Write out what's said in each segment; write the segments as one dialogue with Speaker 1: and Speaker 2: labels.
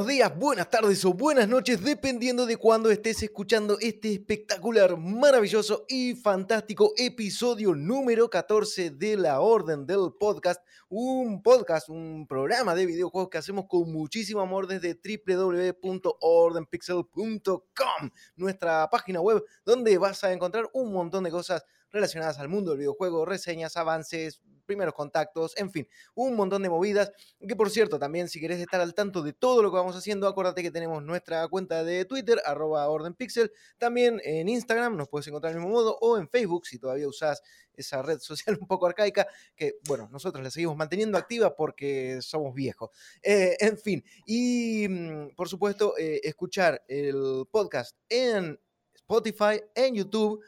Speaker 1: Buenos días, buenas tardes o buenas noches, dependiendo de cuándo estés escuchando este espectacular, maravilloso y fantástico episodio número 14 de La Orden del Podcast. Un podcast, un programa de videojuegos que hacemos con muchísimo amor desde www.ordenpixel.com, nuestra página web donde vas a encontrar un montón de cosas relacionadas al mundo del videojuego, reseñas, avances, primeros contactos, en fin, un montón de movidas. Que por cierto, también si querés estar al tanto de todo lo que vamos haciendo, acuérdate que tenemos nuestra cuenta de Twitter, arroba ordenpixel, también en Instagram, nos puedes encontrar del mismo modo, o en Facebook, si todavía usás esa red social un poco arcaica, que bueno, nosotros la seguimos manteniendo activa porque somos viejos. Eh, en fin, y mm, por supuesto, eh, escuchar el podcast en Spotify, en YouTube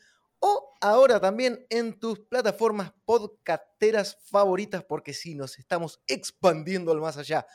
Speaker 1: o ahora también en tus plataformas podcasteras favoritas, porque sí, nos estamos expandiendo al más allá.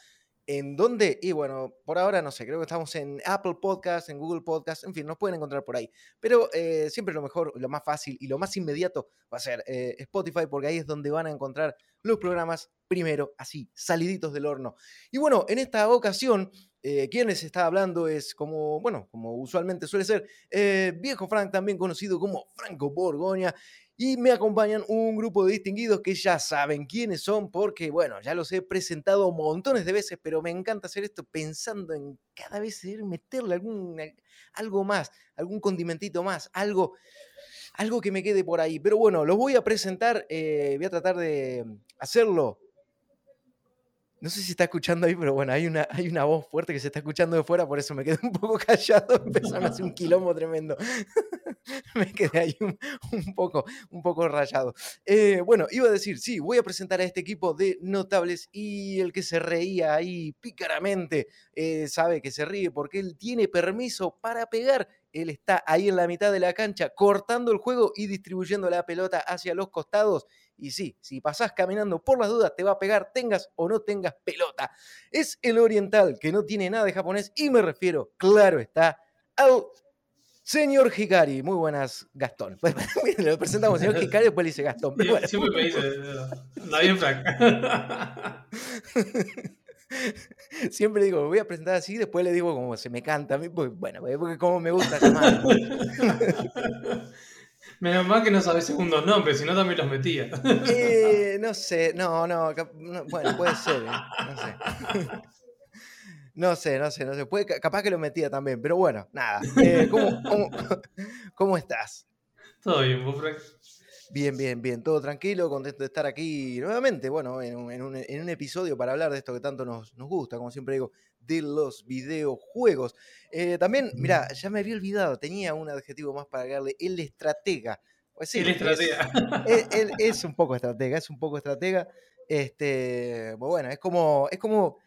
Speaker 1: ¿En dónde? Y bueno, por ahora no sé, creo que estamos en Apple Podcast, en Google Podcast, en fin, nos pueden encontrar por ahí. Pero eh, siempre lo mejor, lo más fácil y lo más inmediato va a ser eh, Spotify, porque ahí es donde van a encontrar los programas primero, así, saliditos del horno. Y bueno, en esta ocasión, eh, quien les está hablando es como, bueno, como usualmente suele ser, eh, Viejo Frank, también conocido como Franco Borgoña. Y me acompañan un grupo de distinguidos que ya saben quiénes son, porque, bueno, ya los he presentado montones de veces, pero me encanta hacer esto pensando en cada vez meterle algún, algo más, algún condimentito más, algo, algo que me quede por ahí. Pero bueno, los voy a presentar, eh, voy a tratar de hacerlo no sé si está escuchando ahí, pero bueno, hay una, hay una voz fuerte que se está escuchando de fuera, por eso me quedé un poco callado, empezaron a un quilombo tremendo. me quedé ahí un, poco, un poco rayado. Eh, bueno, iba a decir, sí, voy a presentar a este equipo de notables y el que se reía ahí pícaramente eh, sabe que se ríe porque él tiene permiso para pegar. Él está ahí en la mitad de la cancha cortando el juego y distribuyendo la pelota hacia los costados y sí, si pasás caminando por las dudas, te va a pegar, tengas o no tengas pelota. Es el oriental, que no tiene nada de japonés, y me refiero, claro está, al señor Hikari. Muy buenas, Gastón. lo presentamos, señor Hikari, después le dice Gastón.
Speaker 2: Siempre me dice, está bien, Frank.
Speaker 1: Siempre digo, voy a presentar así, después le digo como se me canta a mí, pues, bueno, porque como me gusta llamar.
Speaker 2: Menos mal que no sabes segundos nombres, si no también los metía.
Speaker 1: Eh, no sé, no, no, bueno, puede ser, ¿eh? no sé. No sé, no sé, no sé. Puede, capaz que lo metía también, pero bueno, nada. Eh, ¿cómo, estás?
Speaker 2: Todo bien, vos, Frank.
Speaker 1: Bien, bien, bien, todo tranquilo, contento de estar aquí nuevamente, bueno, en un, episodio para hablar de esto que tanto nos, nos gusta, como siempre digo, de los videojuegos. Eh, también, mira, ya me había olvidado, tenía un adjetivo más para darle, el estratega.
Speaker 2: Pues el estratega.
Speaker 1: Es, un poco estratega, es un poco estratega. Este, bueno, es como, es como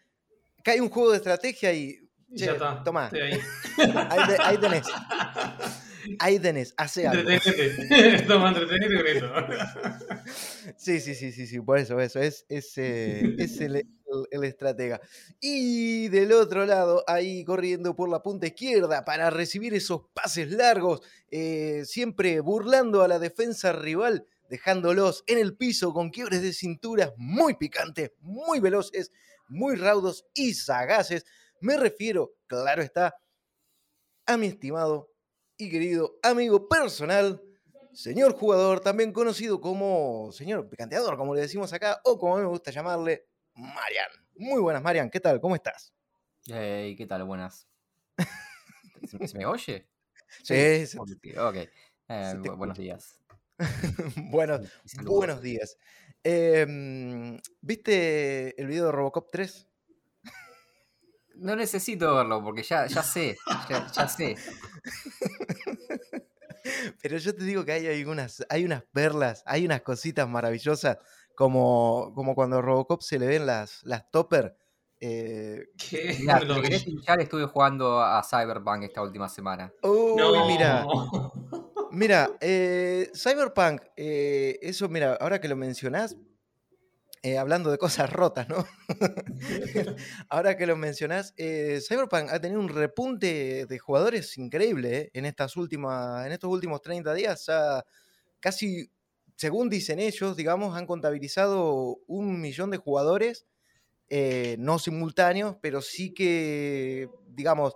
Speaker 1: hay un juego de estrategia y.
Speaker 2: ya está.
Speaker 1: Toma. Ahí. ahí, tenés. Ahí tenés, hace algo.
Speaker 2: Toma, entretenete con eso.
Speaker 1: Sí, sí, sí, sí, sí, por eso, eso. Es, es, eh, es el, el, estratega. Y del otro lado, ahí corriendo por la punta izquierda para recibir esos pases largos, eh, siempre burlando a la defensa rival, dejándolos en el piso con quiebres de cintura muy picantes, muy veloces, muy raudos y sagaces. Me refiero, claro está, a mi estimado y querido amigo personal, señor jugador, también conocido como señor picanteador, como le decimos acá, o como a mí me gusta llamarle, Marian. Muy buenas, Marian. ¿Qué tal? ¿Cómo estás?
Speaker 3: Hey, ¿qué tal? Buenas. ¿Se, me oye?
Speaker 1: Sí. sí
Speaker 3: ok. Eh, buenos días.
Speaker 1: buenos, buenos días. Em, ¿Viste el video de Robocop 3?
Speaker 3: No necesito verlo porque ya, ya sé, ya, sé.
Speaker 1: Pero yo te digo que hay, hay, unas, hay unas perlas, hay unas cositas maravillosas como, como cuando Robocop se le ven las, las topper.
Speaker 3: Eh, ¿Qué? ya estuve jugando a Cyberpunk esta última semana.
Speaker 1: Uy, mira. Mira, eh, Cyberpunk, eh, eso, mira, ahora que lo mencionás, hablando de cosas rotas, ¿no? ahora que lo mencionás, Cyberpunk ha tenido un repunte de jugadores increíble en, estas últimas, en estos últimos 30 días. Casi según dicen ellos, digamos, han contabilizado un millón de jugadores eh, no simultáneos, pero sí que, digamos,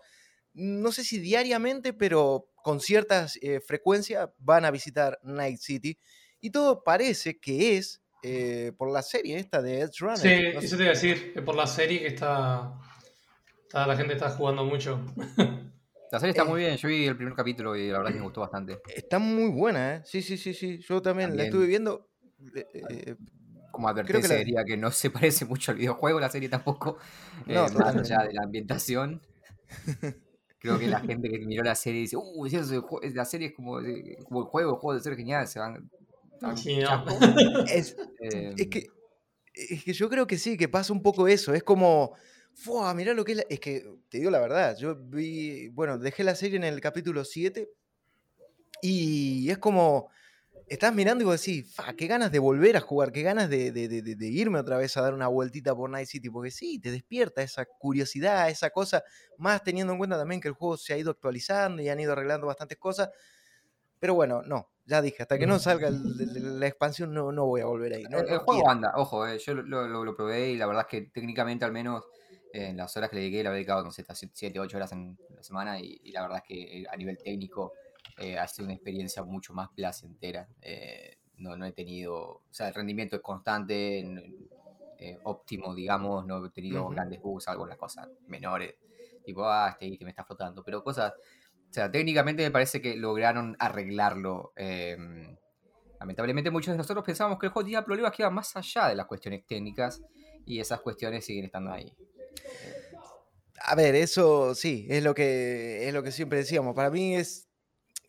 Speaker 1: no sé si diariamente, pero con cierta eh, frecuencia van a visitar Night City. Y todo parece que es eh, por la serie esta de Edge Runner.
Speaker 2: Sí, eso te iba a decir, por la serie que está, la gente está jugando mucho.
Speaker 3: La serie está muy bien, yo vi el primer capítulo y la verdad que me gustó bastante.
Speaker 1: Está muy buena, ¿eh? Sí, sí, sí, sí. Yo también, la estuve viendo.
Speaker 3: Como advertencia que diría que no se parece mucho al videojuego, la serie tampoco. No, más allá de la ambientación. Creo que la gente que miró la serie dice, uh, la serie es como, como el juego, el juego de ser genial, se van...
Speaker 1: es, em. es, que, es que yo creo que sí, que pasa un poco eso, es como, ¡fua! Mirá lo que es, es que, te digo la verdad, yo vi, bueno, dejé la serie en el capítulo 7 y es como, estás mirando y vos decís, fa, qué ganas de volver a jugar, qué ganas de, irme otra vez a dar una vueltita por Night City, porque sí, te despierta esa curiosidad, esa cosa, más teniendo en cuenta también que el juego se ha ido actualizando y han ido arreglando bastantes cosas. Pero bueno, no, ya dije, hasta que no salga la expansión no, no voy a volver ahí.
Speaker 3: el, juego anda, ojo, eh, yo lo, probé y la verdad es que técnicamente al menos en las horas que le dediqué, le había dedicado, no sé, 7, 8 horas en la semana y, y la verdad es que eh, a nivel técnico eh, ha sido una experiencia mucho más placentera. Eh, no, no, he tenido, o sea, el rendimiento es constante, eh, óptimo, digamos, no he tenido grandes bugs, algo las cosas menores, tipo, ah, este que me está flotando, pero cosas, o sea, técnicamente me parece que lograron arreglarlo. Em, lamentablemente muchos de nosotros pensábamos que el juego tenía problemas que iban más allá de las cuestiones técnicas y esas cuestiones siguen estando ahí.
Speaker 1: A ver, eso sí, es lo que es lo que siempre decíamos. Para mí es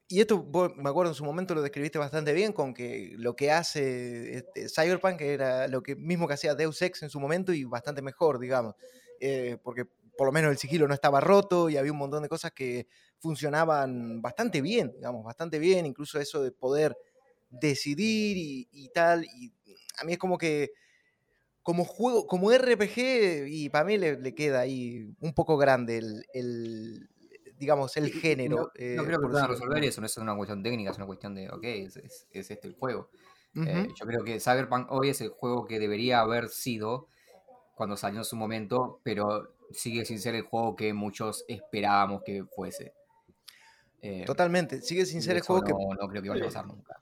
Speaker 1: y esto, me acuerdo en su momento lo describiste bastante bien con que lo que hace este, Cyberpunk era lo que mismo que hacía Deus Ex en su momento y bastante mejor, digamos. Eh, porque por lo menos el sigilo no estaba roto y había un montón de cosas que funcionaban bastante bien, digamos, bastante bien, incluso eso de poder decidir y, tal. Y a mí es como que como juego, como RPG, y para mí le, queda ahí un poco grande el digamos, el género.
Speaker 3: No, eh, creo que puedan resolver eso, no es una cuestión técnica, es una cuestión de, ok, es, es, este el juego. Eh, yo creo que Cyberpunk hoy es el juego que debería haber sido cuando salió en su momento, pero sigue sin ser el juego que muchos esperábamos que fuese.
Speaker 1: Eh, Totalmente, sigue sin ser el juego que...
Speaker 3: No creo que vaya a pasar nunca.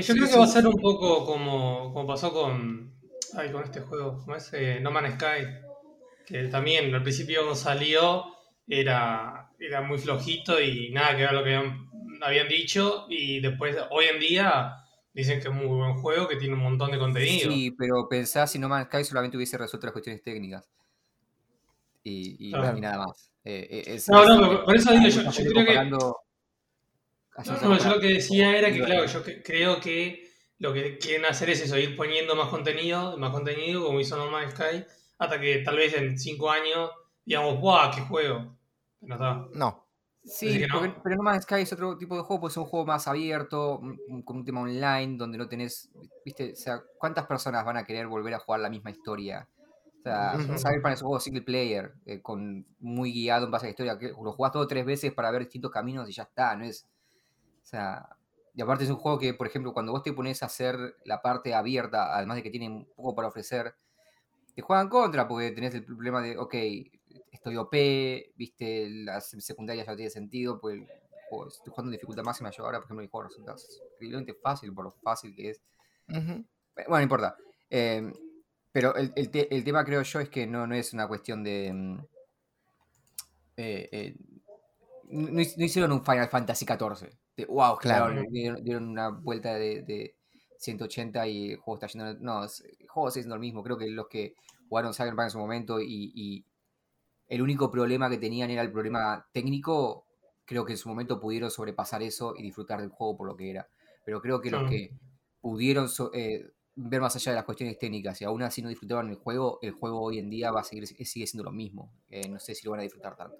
Speaker 2: yo creo que va a ser un poco como, como pasó con, ay, con este juego, como es No Man's Sky, que también al principio salió era, era muy flojito y nada que ver lo que habían, dicho. Y después, hoy en día, dicen que es muy buen juego, que tiene un montón de contenido.
Speaker 3: Sí, pero pensás si No Man's Sky solamente hubiese resuelto las cuestiones técnicas. Y, y, nada más. Eh, eh,
Speaker 2: no, no, por eso digo, yo, yo creo que. No, no, yo lo que decía era que, claro, yo creo que lo que quieren hacer es eso, ir poniendo más contenido, más contenido, como hizo No Man's Sky, hasta que tal vez en cinco años digamos, ¡buah, qué juego!
Speaker 1: No.
Speaker 3: Sí, pero No Man's Sky es otro tipo de juego, pues es un juego más abierto, con un tema online, donde no tenés, viste, o sea, ¿cuántas personas van a querer volver a jugar la misma historia? O sea, Cyberpunk es un juego single player, eh, con muy guiado en base a la historia, que lo jugás todo tres veces para ver distintos caminos y ya está, no es... O sea, y aparte es un juego que, por ejemplo, cuando vos te pones a hacer la parte abierta, además de que tiene un poco para ofrecer, te juegan contra, porque tenés el problema de, ok, estoy OP, viste, la secundaria ya no tiene sentido, pues estoy jugando en dificultad máxima yo ahora, por ejemplo, el juego resulta increíblemente fácil por lo fácil que es. Bueno, no importa. Em, pero el, el, tema creo yo es que no, no es una cuestión de... Mm, eh, eh, no, hicieron un Final Fantasy XIV. De, wow, claro. Dieron, una vuelta de, de, 180 y el juego está yendo... No, el juego sigue siendo lo mismo. Creo que los que jugaron Cyberpunk en su momento y, el único problema que tenían era el problema técnico. Creo que en su momento pudieron sobrepasar eso y disfrutar del juego por lo que era. Pero creo que los que pudieron eh, ver más allá de las cuestiones técnicas y aún así no disfrutaban el juego, el juego hoy en día va a seguir sigue siendo lo mismo. Eh, no sé si lo van a disfrutar tanto.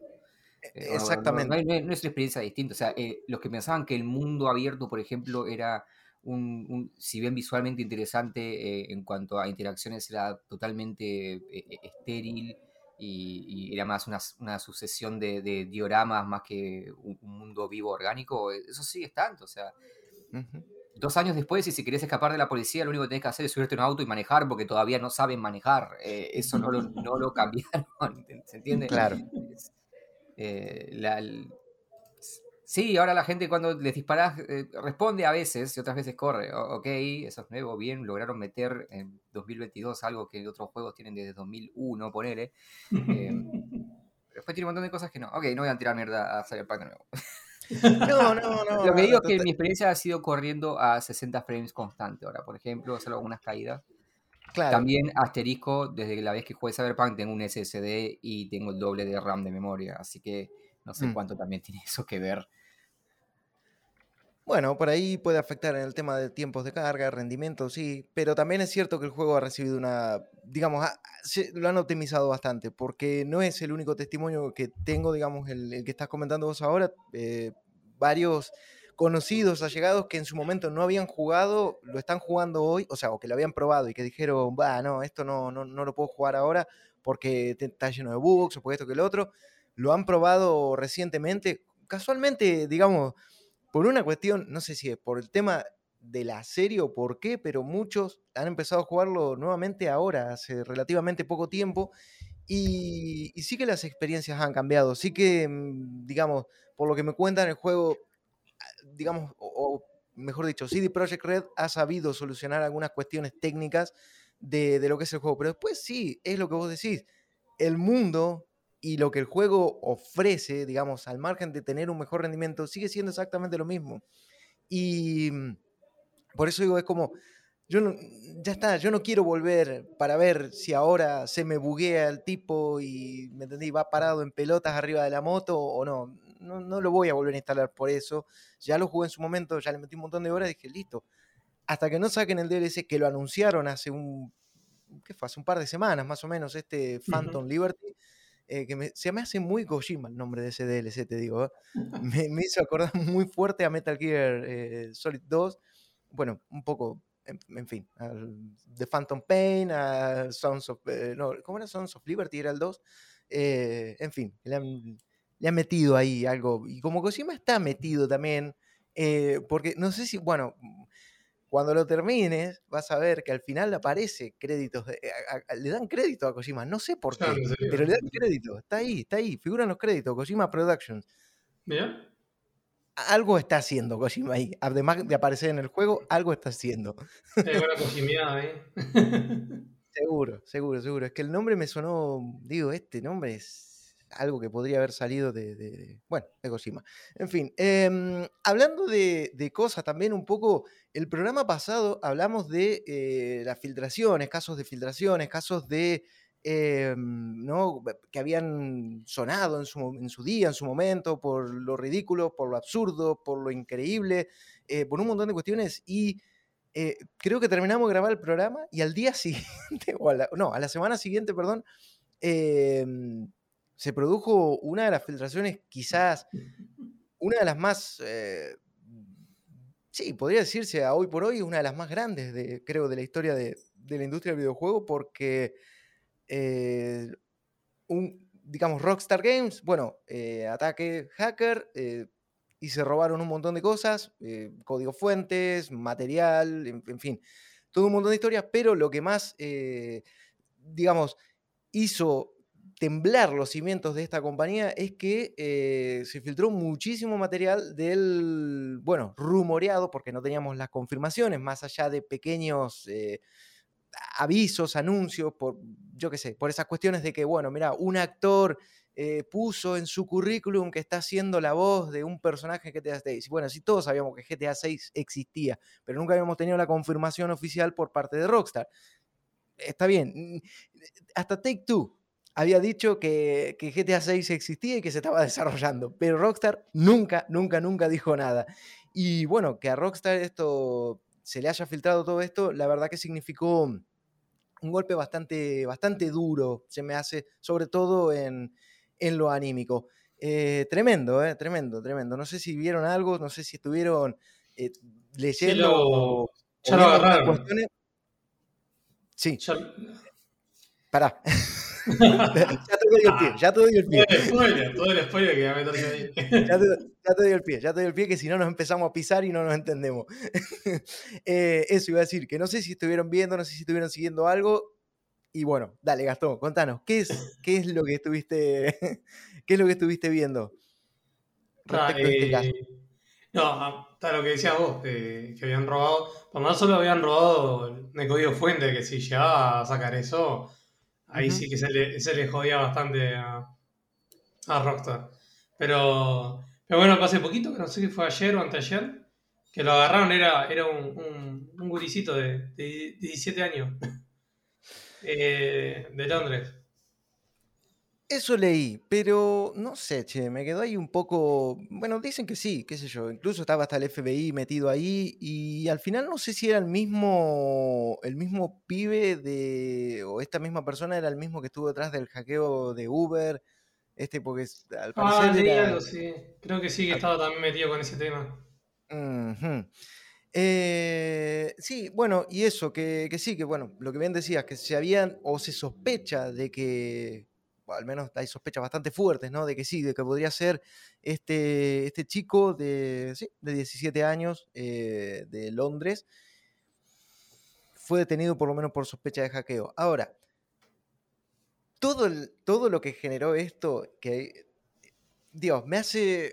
Speaker 1: Eh, Exactamente.
Speaker 3: No, es una experiencia distinta. O sea, los que pensaban que el mundo abierto, por ejemplo, era un, si bien visualmente interesante en cuanto a interacciones, era totalmente estéril y, era más una, sucesión de, dioramas más que un, mundo vivo orgánico, eso sigue estando, o sea, dos años después, y si querés escapar de la policía, lo único que tenés que hacer es subirte a un auto y manejar, porque todavía no saben manejar. Eh, eso no lo, no lo, cambiaron, ¿se entiende?
Speaker 1: Claro.
Speaker 3: Eh, sí, ahora la gente cuando les disparás eh, responde a veces y otras veces corre. ok, eso es nuevo, bien, lograron meter en 2022 algo que otros juegos tienen desde 2001, ponele. pero después tiene un montón de cosas que no. Ok, no voy a tirar mierda a Cyberpunk de nuevo.
Speaker 1: No, no, no.
Speaker 3: Lo que digo es que mi experiencia ha sido corriendo a 60 frames constante ahora, por ejemplo, solo algunas caídas. Claro. También asterisco, desde la vez que jugué Cyberpunk tengo un SSD y tengo el doble de RAM de memoria, así que no sé mm. cuánto también tiene eso que ver.
Speaker 1: Bueno, por ahí puede afectar en el tema de tiempos de carga, rendimiento, sí, pero también es cierto que el juego ha recibido una, digamos, lo han optimizado bastante, porque no es el único testimonio que tengo, digamos, el, que estás comentando vos ahora, eh, varios conocidos, allegados que en su momento no habían jugado, lo están jugando hoy, o sea, o que lo habían probado y que dijeron, va, no, esto no, no, no lo puedo jugar ahora porque está lleno de bugs o porque esto que el otro, lo han probado recientemente, casualmente, digamos, por una cuestión, no sé si es por el tema de la serie o por qué, pero muchos han empezado a jugarlo nuevamente ahora, hace relativamente poco tiempo, y, sí que las experiencias han cambiado, sí que, mm, digamos, por lo que me cuentan, el juego, digamos, o, mejor dicho, CD Projekt Red ha sabido solucionar algunas cuestiones técnicas de, de lo que es el juego, pero después sí, es lo que vos decís, el mundo y lo que el juego ofrece, digamos, al margen de tener un mejor rendimiento, sigue siendo exactamente lo mismo. Y mm, por eso digo, es como, yo no, ya está, yo no quiero volver para ver si ahora se me buguea el tipo y, ¿me entendí? Va parado en pelotas arriba de la moto o no. No, no lo voy a volver a instalar por eso. Ya lo jugué en su momento, ya le metí un montón de horas y dije, listo. Hasta que no saquen el DLC, que lo anunciaron hace un, ¿qué fue? Hace un par de semanas más o menos, este Phantom Liberty eh, que se me hace muy Kojima el nombre de ese DLC, te digo. ¿eh? me, hizo acordar muy fuerte a Metal Gear eh, Solid 2. Bueno, un poco, en, fin, de Phantom Pain, a Sons of... no, ¿Cómo era Sons of Liberty? Era el 2. en fin, le han, metido ahí algo. Y como Kojima está metido también, porque no sé si, bueno, cuando lo termines, vas a ver que al final aparece créditos, eh, le dan crédito a Kojima, no sé por qué, pero le dan crédito, está ahí, está ahí, figuran los créditos, Kojima Productions.
Speaker 2: ¿Bien?
Speaker 1: Algo está haciendo Kojima ahí, además de aparecer en el juego, algo está haciendo. seguro, seguro, seguro. Es que el nombre me sonó, digo, este nombre es algo que podría haber salido de, bueno, de Kojima. En fin, em, hablando de, cosas también un poco, el programa pasado hablamos de eh, las filtraciones, casos de filtraciones, casos de, em, ¿no? que habían sonado en su, día, en su momento, por lo ridículo, por lo absurdo, por lo increíble, eh, por un montón de cuestiones y... Eh, creo que terminamos de grabar el programa y al día siguiente, o no, a la semana siguiente, perdón, em, se produjo una de las filtraciones, quizás una de las más, eh, sí, podría decirse a hoy por hoy, una de las más grandes, de, creo, de la historia de, la industria del videojuego, porque, eh, un, digamos, Rockstar Games, bueno, eh, ataque hacker, y se robaron un montón de cosas, código fuentes, material, en, fin, todo un montón de historias, pero lo que más, digamos, hizo temblar los cimientos de esta compañía es que eh, se filtró muchísimo material del, bueno, rumoreado, porque no teníamos las confirmaciones, más allá de pequeños eh, avisos, anuncios, por, yo qué sé, por esas cuestiones de que, bueno, mira, un actor eh, puso en su currículum que está haciendo la voz de un personaje de GTA 6. Bueno, sí, todos sabíamos que GTA 6 existía, pero nunca habíamos tenido la confirmación oficial por parte de Rockstar. Está bien, hasta Take Two había dicho que, GTA 6 existía y que se estaba desarrollando, pero Rockstar nunca, nunca, nunca dijo nada. Y bueno, que a Rockstar esto se le haya filtrado todo esto, la verdad que significó un golpe bastante, bastante duro, se me hace, sobre todo en, lo anímico. Eh, tremendo, eh, tremendo, tremendo. No sé si vieron algo, no sé si estuvieron eh, leyendo.
Speaker 2: ya lo agarraron.
Speaker 1: Sí. Pará. ya te doy el pie, ya te doy el pie.
Speaker 2: Todo el spoiler, todo el spoiler que voy a ahí.
Speaker 1: ya, te, ya te doy el pie, ya te doy el pie, que si no nos empezamos a pisar y no nos entendemos. Eh, eso iba a decir, que no sé si estuvieron viendo, no sé si estuvieron siguiendo algo. Y bueno, dale, Gastón, contanos, ¿qué es, qué es lo que estuviste, qué es lo que estuviste viendo respecto a este caso?
Speaker 2: Eh, no, está lo que decías vos, que, que habían robado. Por más solo habían robado el código fuente, que si llegaba a sacar eso, ahí sí que se le, se le jodía bastante a, a Rockstar. Pero, pero bueno, hace poquito, que no sé si fue ayer o anteayer, que lo agarraron, era, era un, un, un guricito de, de 17 años, eh, de Londres.
Speaker 1: Eso leí, pero no sé, che, me quedó ahí un poco. Bueno, dicen que sí, qué sé yo. Incluso estaba hasta el FBI metido ahí. Y al final no sé si era el mismo. El mismo pibe de. o esta misma persona era el mismo que estuvo detrás del hackeo de Uber. Este, porque al
Speaker 2: Ah,
Speaker 1: parecer
Speaker 2: leí
Speaker 1: era.
Speaker 2: algo, sí. Creo que sí, que estaba también metido con ese tema.
Speaker 1: Eh, sí, bueno, y eso, que, que sí, que bueno, lo que bien decías, que se habían, o se sospecha de que, al menos hay sospechas bastante fuertes, ¿no? De que sí, de que podría ser este, este chico de, de 17 años eh, de Londres, fue detenido por lo menos por sospecha de hackeo. Ahora, todo, todo lo que generó esto, que, Dios, me hace,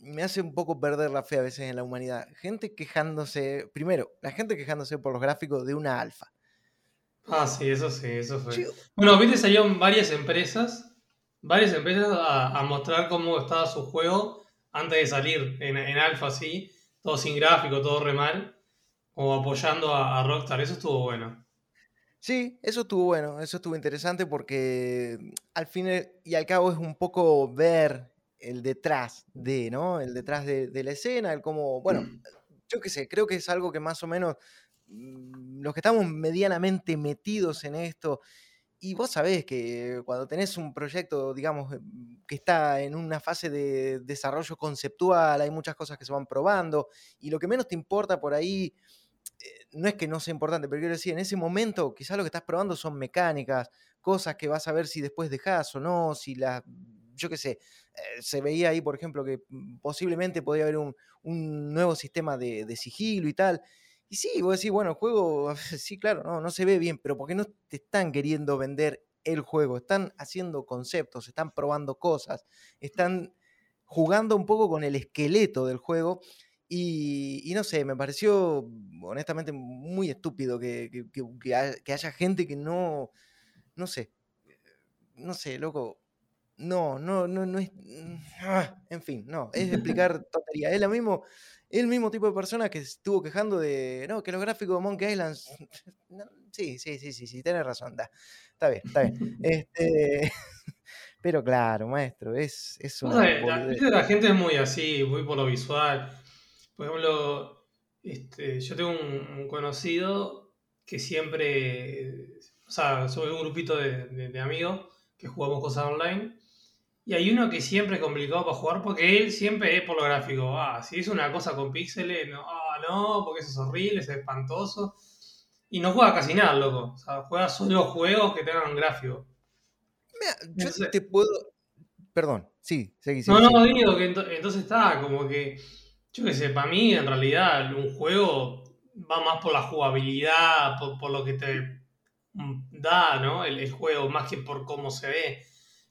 Speaker 1: me hace un poco perder la fe a veces en la humanidad. Gente quejándose, primero, la gente quejándose por los gráficos de una alfa.
Speaker 2: Ah, sí, eso sí, eso fue. Bueno, viste, salieron varias empresas, varias empresas a, a mostrar cómo estaba su juego antes de salir en, en alfa, así, todo sin gráfico, todo re mal, como apoyando a, a Rockstar. Eso estuvo bueno.
Speaker 1: Sí, eso estuvo bueno, eso estuvo interesante porque mm, al fin y al cabo es un poco ver el detrás de, ¿no? El detrás de, de la escena, el cómo, bueno, yo qué sé, creo que es algo que más o menos mm, los que estamos medianamente metidos en esto, y vos sabés que cuando tenés un proyecto, digamos, eh, que está en una fase de desarrollo conceptual, hay muchas cosas que se van probando, y lo que menos te importa por ahí, eh, no es que no sea importante, pero quiero decir, en ese momento quizás lo que estás probando son mecánicas, cosas que vas a ver si después dejas o no, si las, yo qué sé, eh, se veía ahí, por ejemplo, que mm, posiblemente podría haber un, nuevo sistema de sigilo y tal. Y sí, vos decís, bueno, el juego, sí, claro, no, no se ve bien, pero porque no te están queriendo vender el juego, están haciendo conceptos, están probando cosas, están jugando un poco con el esqueleto del juego. Y, y no sé, me pareció honestamente muy estúpido que, que- que- que ha- que haya gente que no, no sé, no sé, loco, no, no, no, no es, mm, ah, en fin, no, es explicar tontería. Es lo mismo, el mismo tipo de persona que estuvo quejando de, no, que los gráficos de Monkey Island, no, sí, sí, sí, sí, sí, tenés razón, da, está bien, está bien. Este, pero claro, maestro, es, es una
Speaker 2: la, la gente es muy así, muy por lo visual. Por ejemplo, este, yo tengo un, un conocido que siempre, o sea, somos un grupito de, de- de amigos que jugamos cosas online. Y hay uno que siempre es complicado para jugar porque él siempre es por lo gráfico. Ah, si es una cosa con píxeles, no, ah, no, porque eso es horrible, eso es espantoso. Y no juega casi nada, loco. O sea, juega solo juegos que tengan gráfico.
Speaker 1: Mira, yo
Speaker 2: No sé.
Speaker 1: te puedo, perdón, sí, seguí,
Speaker 2: No,
Speaker 1: seguí,
Speaker 2: no,
Speaker 1: seguí.
Speaker 2: digo que ento- entonces está como que, yo qué sé, para mí en realidad un juego va más por la jugabilidad, por, por lo que te mm, da, ¿no? El, el juego, más que por cómo se ve.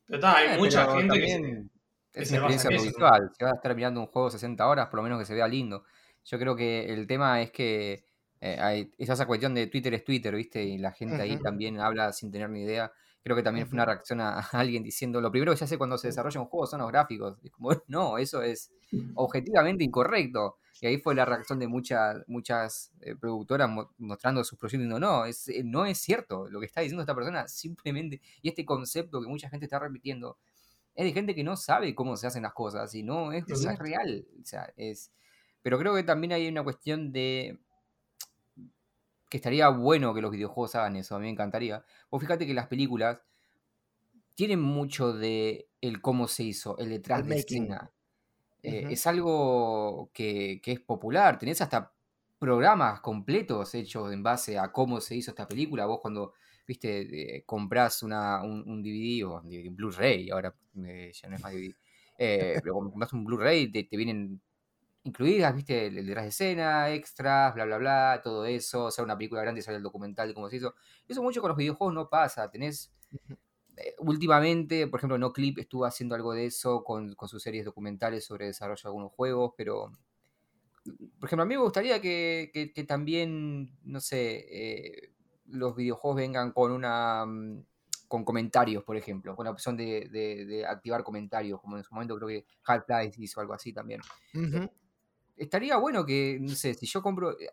Speaker 2: Pero está, hay
Speaker 3: Eh,
Speaker 2: mucha
Speaker 3: pero
Speaker 2: gente que
Speaker 3: también
Speaker 2: que
Speaker 3: es una
Speaker 2: basa
Speaker 3: experiencia audiovisual. Si vas a estar mirando un juego 60 horas, por lo menos que se vea lindo. Yo creo que el tema es que eh, hay, es esa cuestión de Twitter es Twitter, ¿viste? Y la gente ahí también habla sin tener ni idea. Creo que también fue una reacción a, a alguien diciendo, lo primero que se hace cuando se desarrolla un juego son los gráficos. Es como, no, eso es objetivamente incorrecto. Y ahí fue la reacción de muchas, muchas eh, productoras mo- mostrando sus proyectos diciendo, no, es, eh, no es cierto lo que está diciendo esta persona, simplemente, y este concepto que mucha gente está repitiendo, es de gente que no sabe cómo se hacen las cosas y no es, no es
Speaker 2: Exacto.
Speaker 3: real. O sea, es... Pero creo que también hay una cuestión de que estaría bueno que los videojuegos hagan eso, a mí me encantaría. Vos fíjate que las películas tienen mucho de el cómo se hizo, el detrás
Speaker 1: El
Speaker 3: de
Speaker 1: making.
Speaker 3: escena. Eh,
Speaker 1: Ujú.
Speaker 3: es algo que, que es popular. Tenés hasta programas completos hechos en base a cómo se hizo esta película. Vos cuando, viste, compras una, un, DVD o un Blu-ray, ahora eh, ya no es más DVD, eh, pero compras un Blu-ray, te, vienen incluidas, viste, el, detrás de escena, extras, bla, bla, bla, todo eso. O sea, una película grande sale el documental de cómo se hizo. Eso mucho con los videojuegos no pasa. Tenés eh, últimamente, por ejemplo, No Clip estuvo haciendo algo de eso con, con, sus series documentales sobre desarrollo de algunos juegos, pero por ejemplo, a mí me gustaría que, también, no sé, eh, los videojuegos vengan con una mm, con comentarios, por ejemplo, con la opción de, activar comentarios, como en su momento creo que Half-Life hizo algo así también. Estaría bueno que, no sé, si yo compro, eh,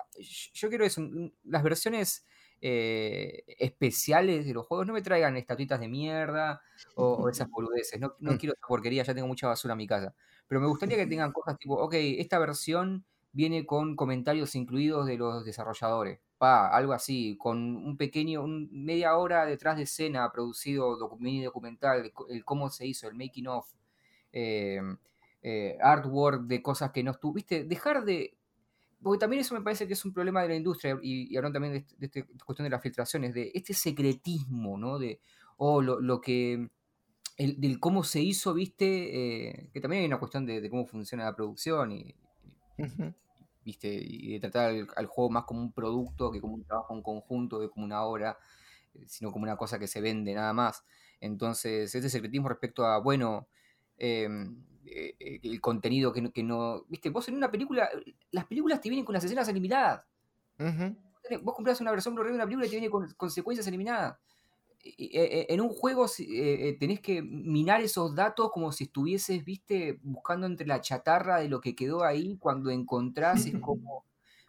Speaker 3: yo quiero eso, las versiones eh, especiales de los juegos no me traigan estatuitas de mierda o, esas boludeces, no, no quiero esa porquería, ya tengo mucha basura en mi casa, pero me gustaría que tengan cosas tipo, ok, esta versión viene con comentarios incluidos de los desarrolladores. Pa, algo así, con un pequeño, media hora detrás de escena producido, mini documental, el, cómo se hizo, el making of, em, eh, artwork de cosas que no estuviste. Dejar de. Porque también eso me parece que es un problema de la industria, y, y hablando también de, de, esta cuestión de las filtraciones, de este secretismo, ¿no? De, o oh, lo, que. El, del cómo se hizo, viste, eh, que también hay una cuestión de, cómo funciona la producción y, ¿viste? Y de tratar al, juego más como un producto que como un trabajo en conjunto, que como una obra, eh, sino como una cosa que se vende nada más. Entonces, ese secretismo respecto a, bueno, eh, eh, el contenido que no, que no, Viste, vos en una película, las películas te vienen con las escenas eliminadas. Vos compras una versión Blu-ray de una película y te viene con consecuencias eliminadas. Eh, en un juego eh, eh, tenés que minar esos datos como si estuvieses, viste, buscando entre la chatarra de lo que quedó ahí cuando encontrás, es como,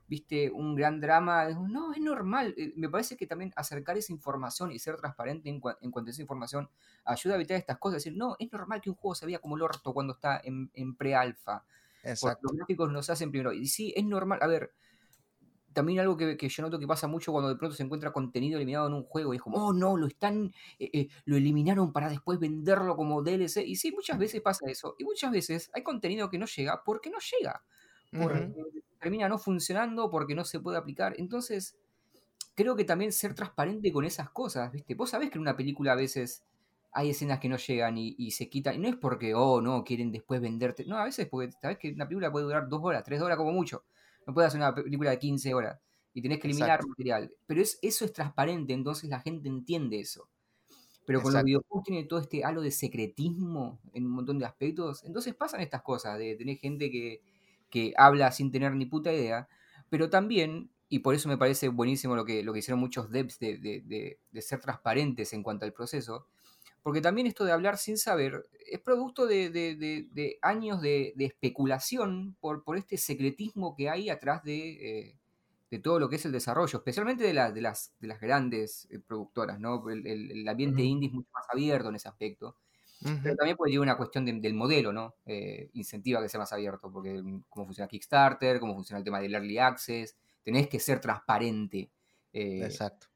Speaker 3: viste, un gran drama. No, es normal. Me parece que también acercar esa información y ser transparente en, cuanto a esa información ayuda a evitar estas cosas. decir, no, es normal que un juego se vea como el orto cuando está en, en pre-alfa. Porque los gráficos nos hacen primero. Y sí, es normal. A ver, también algo que, yo noto que pasa mucho cuando de pronto se encuentra contenido eliminado en un juego y es como, oh no, lo están, eh, eh, lo eliminaron para después venderlo como DLC. Y sí, muchas veces pasa eso. Y muchas veces hay contenido que no llega porque no llega. Porque termina no funcionando, porque no se puede aplicar. Entonces, creo que también ser transparente con esas cosas, ¿viste? Vos sabés que en una película a veces hay escenas que no llegan y, se quitan. Y no es porque, oh, no, quieren después venderte. No, a veces porque sabés que una película puede durar dos horas, tres horas como mucho. No puedes hacer una película de 15 horas y tenés que eliminar material. Pero es, eso es transparente, entonces la gente entiende eso. Pero con los videojuegos tiene todo este halo de secretismo en un montón de aspectos. Entonces pasan estas cosas, de tener gente que, habla sin tener ni puta idea. Pero también, y por eso me parece buenísimo lo que, lo que hicieron muchos devs de, de ser transparentes en cuanto al proceso, porque también esto de hablar sin saber es producto de, años de, especulación por, por, este secretismo que hay atrás de, eh, todo lo que es el desarrollo, especialmente de, las, de las grandes eh, productoras, ¿no? El, ambiente indie es mucho más abierto en ese aspecto. Pero también puede llegar una cuestión del modelo, ¿no? Eh, incentiva que sea más abierto, porque mm, cómo funciona Kickstarter, cómo funciona el tema del Early Access, tenés que ser transparente.
Speaker 1: Exacto.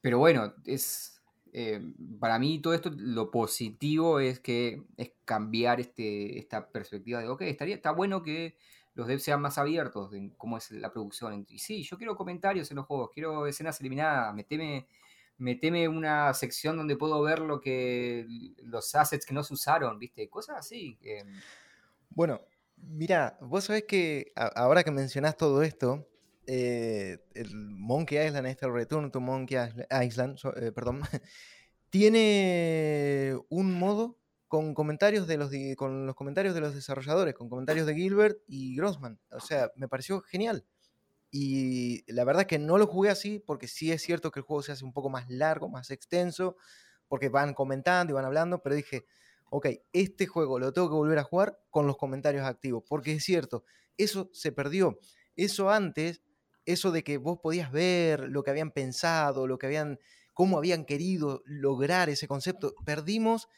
Speaker 3: pero bueno, es, eh, para mí todo esto, lo positivo es que es cambiar este, esta perspectiva de, ok, estaría, está bueno que los devs sean más abiertos en cómo es la producción. Y sí, yo quiero comentarios en los juegos, quiero escenas eliminadas, meteme, meteme una sección donde puedo ver lo que los assets que no se usaron, ¿viste? Cosas así.
Speaker 1: Bueno, mira, vos sabés que ahora que mencionás todo esto, eh, el Monkey Island, este Return to Monkey Island, eh, perdón, tiene un modo con comentarios de los con los comentarios de los desarrolladores, con comentarios de Gilbert y Grossman. O sea, me pareció genial. Y la verdad es que no lo jugué así porque sí es cierto que el juego se hace un poco más largo, más extenso, porque van comentando y van hablando, pero dije, ok, este juego lo tengo que volver a jugar con los comentarios activos, porque es cierto, eso se perdió. Eso antes eso de que vos podías ver lo que habían pensado, lo que habían, cómo habían querido lograr ese concepto, perdimos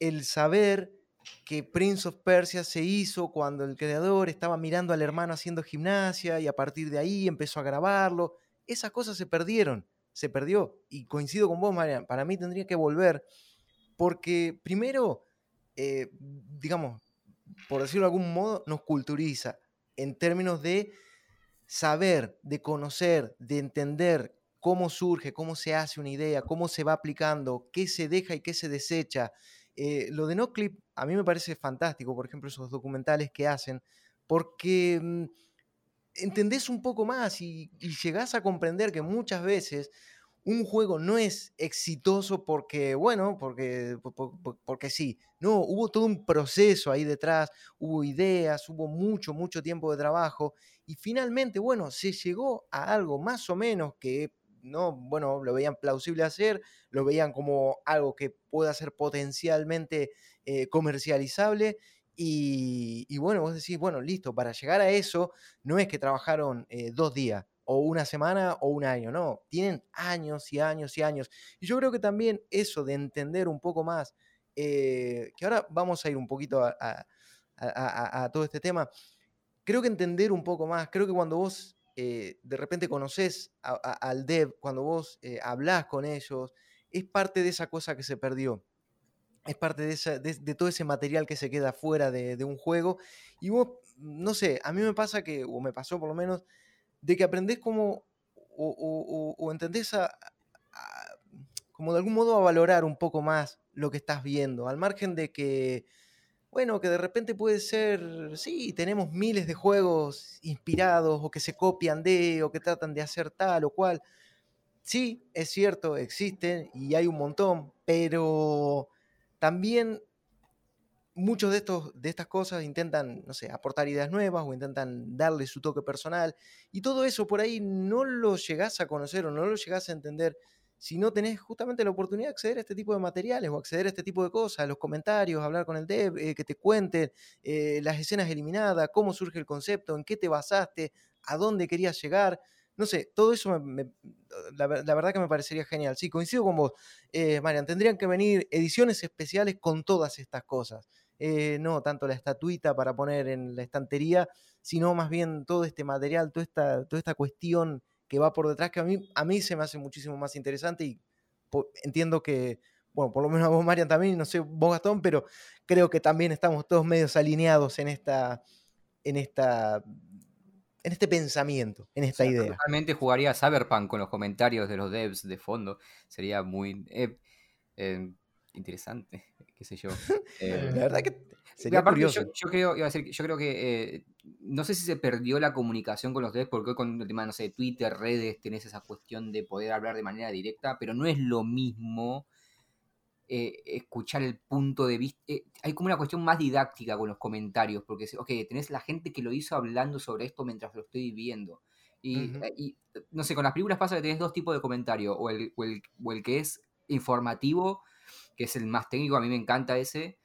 Speaker 1: el saber que Prince of Persia se hizo cuando el creador estaba mirando al hermano haciendo gimnasia y a partir de ahí empezó a grabarlo. Esas cosas se perdieron, se perdió. Y coincido con vos, Marian, para mí tendría que volver porque primero, eh, digamos, por decirlo de algún modo, nos culturiza en términos de saber, de conocer, de entender cómo surge, cómo se hace una idea, cómo se va aplicando, qué se deja y qué se desecha. Eh, lo de NoClip a mí me parece fantástico, por ejemplo, esos documentales que hacen, porque mm, entendés un poco más y, y llegás a comprender que muchas veces un juego no es exitoso porque, bueno, porque, porque sí. No, hubo todo un proceso ahí detrás, hubo ideas, hubo mucho, mucho tiempo de trabajo y finalmente, bueno, se llegó a algo más o menos que, no, bueno, lo veían plausible hacer, lo veían como algo que pueda ser potencialmente eh, comercializable y, bueno, vos decís, bueno, listo, para llegar a eso no es que trabajaron eh, dos días, o una semana o un año, no, tienen años y años y años. Y yo creo que también eso de entender un poco más, eh, que ahora vamos a ir un poquito a, todo este tema, creo que entender un poco más, creo que cuando vos eh, de repente conoces al dev, cuando vos eh, con ellos, es parte de esa cosa que se perdió. Es parte de, de, todo ese material que se queda fuera de, de un juego. Y vos, no sé, a mí me pasa que, o me pasó por lo menos, de que aprendés como, o, entendés a, como de algún modo a valorar un poco más lo que estás viendo, al margen de que, bueno, que de repente puede ser, sí, tenemos miles de juegos inspirados o que se copian de o que tratan de hacer tal o cual. Sí, es cierto, existen y hay un montón, pero también muchos de, estos, de estas cosas intentan, no sé, aportar ideas nuevas o intentan darle su toque personal. Y todo eso por ahí no lo llegás a conocer o no lo llegás a entender si no tenés justamente la oportunidad de acceder a este tipo de materiales o acceder a este tipo de cosas, los comentarios, hablar con el dev, eh, que te cuenten eh, las escenas eliminadas, cómo surge el concepto, en qué te basaste, a dónde querías llegar. No sé, todo eso la, verdad que me parecería genial. Sí, coincido con vos, eh, Marian. Tendrían que venir ediciones especiales con todas estas cosas. Eh, no tanto la estatuita para poner en la estantería, sino más bien todo este material, toda esta, toda esta cuestión que va por detrás, que a mí, a mí se me hace muchísimo más interesante y entiendo que, bueno, por lo menos a vos, Marian, también, no sé vos, Gastón, pero creo que también estamos todos medios alineados en esta, en esta en este pensamiento, en esta idea.
Speaker 3: Realmente jugaría Cyberpunk con los comentarios de los devs de fondo. Sería muy eh, eh, interesante qué sé yo.
Speaker 1: Eh, la verdad que sería curioso.
Speaker 3: Yo, creo, iba a decir, yo creo que eh, no sé si se perdió la comunicación con los devs, porque con el tema, no sé, Twitter, redes, tenés esa cuestión de poder hablar de manera directa, pero no es lo mismo eh, escuchar el punto de vista. hay como una cuestión más didáctica con los comentarios, porque, ok, tenés la gente que lo hizo hablando sobre esto mientras lo estoy viendo. Y, no sé, con las películas pasa que tenés dos tipos de comentarios, o el, o el que es informativo que es el más técnico, a mí me encanta ese,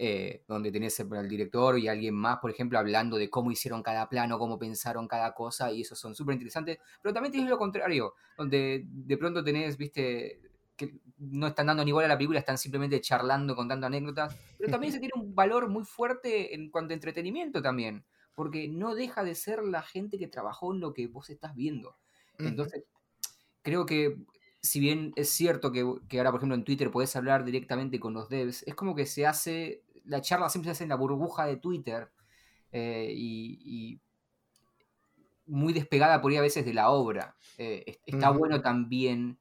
Speaker 3: eh, donde tenés al director y alguien más, por ejemplo, hablando de cómo hicieron cada plano, cómo pensaron cada cosa, y esos son súper interesantes. Pero también tienes lo contrario, donde de pronto tenés, viste, que no están dando ni bola a la película, están simplemente charlando, contando anécdotas. Pero también se tiene un valor muy fuerte en cuanto a entretenimiento también, porque no deja de ser la gente que trabajó en lo que vos estás viendo. Entonces, creo que si bien es cierto que, ahora, por ejemplo, en Twitter puedes hablar directamente con los devs, es como que se hace, la charla siempre se hace en la burbuja de Twitter eh, y, muy despegada por ahí a veces de la obra. Eh, está bueno también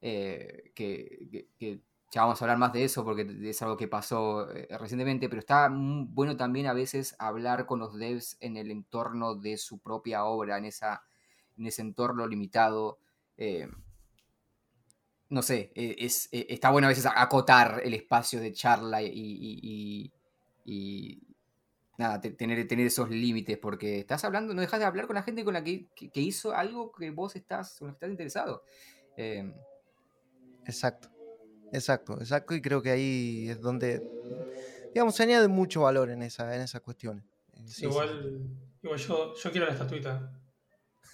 Speaker 3: eh, que, ya vamos a hablar más de eso porque es algo que pasó recientemente, pero está bueno también a veces hablar con los devs en el entorno de su propia obra, en, esa, en ese entorno limitado no sé, e, es, e, está bueno a veces acotar el espacio de charla y, nada, tener, tener esos límites, porque estás hablando, no dejas de hablar con la gente con la que, hizo algo que vos estás, con estás interesado.
Speaker 1: Em, exacto, exacto, exacto, y creo que ahí es donde, digamos, se añade mucho valor en, esa, en esas cuestiones.
Speaker 2: igual, igual yo, yo quiero la estatuita.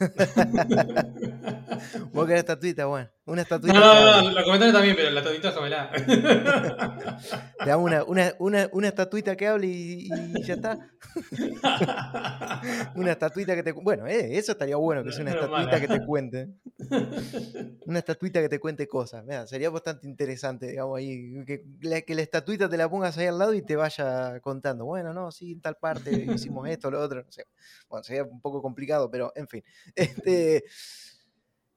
Speaker 1: Vos querés estatuita, bueno. Una estatuita.
Speaker 2: No, no, no, lo comentaron también, pero la estatuita déjamela.
Speaker 1: Te damos una, una, una, una estatuita que hable y, y ya está. una estatuita que te Bueno, eh, eso estaría bueno, que sea una estatuita
Speaker 2: mala.
Speaker 1: que te cuente. Una estatuita que te cuente cosas. Mira, sería bastante interesante, digamos, ahí. Que la, que la estatuita te la pongas ahí al lado y te vaya contando. Bueno, no, sí, en tal parte hicimos esto, lo otro. No sé. Bueno, sería un poco complicado, pero en fin. Este.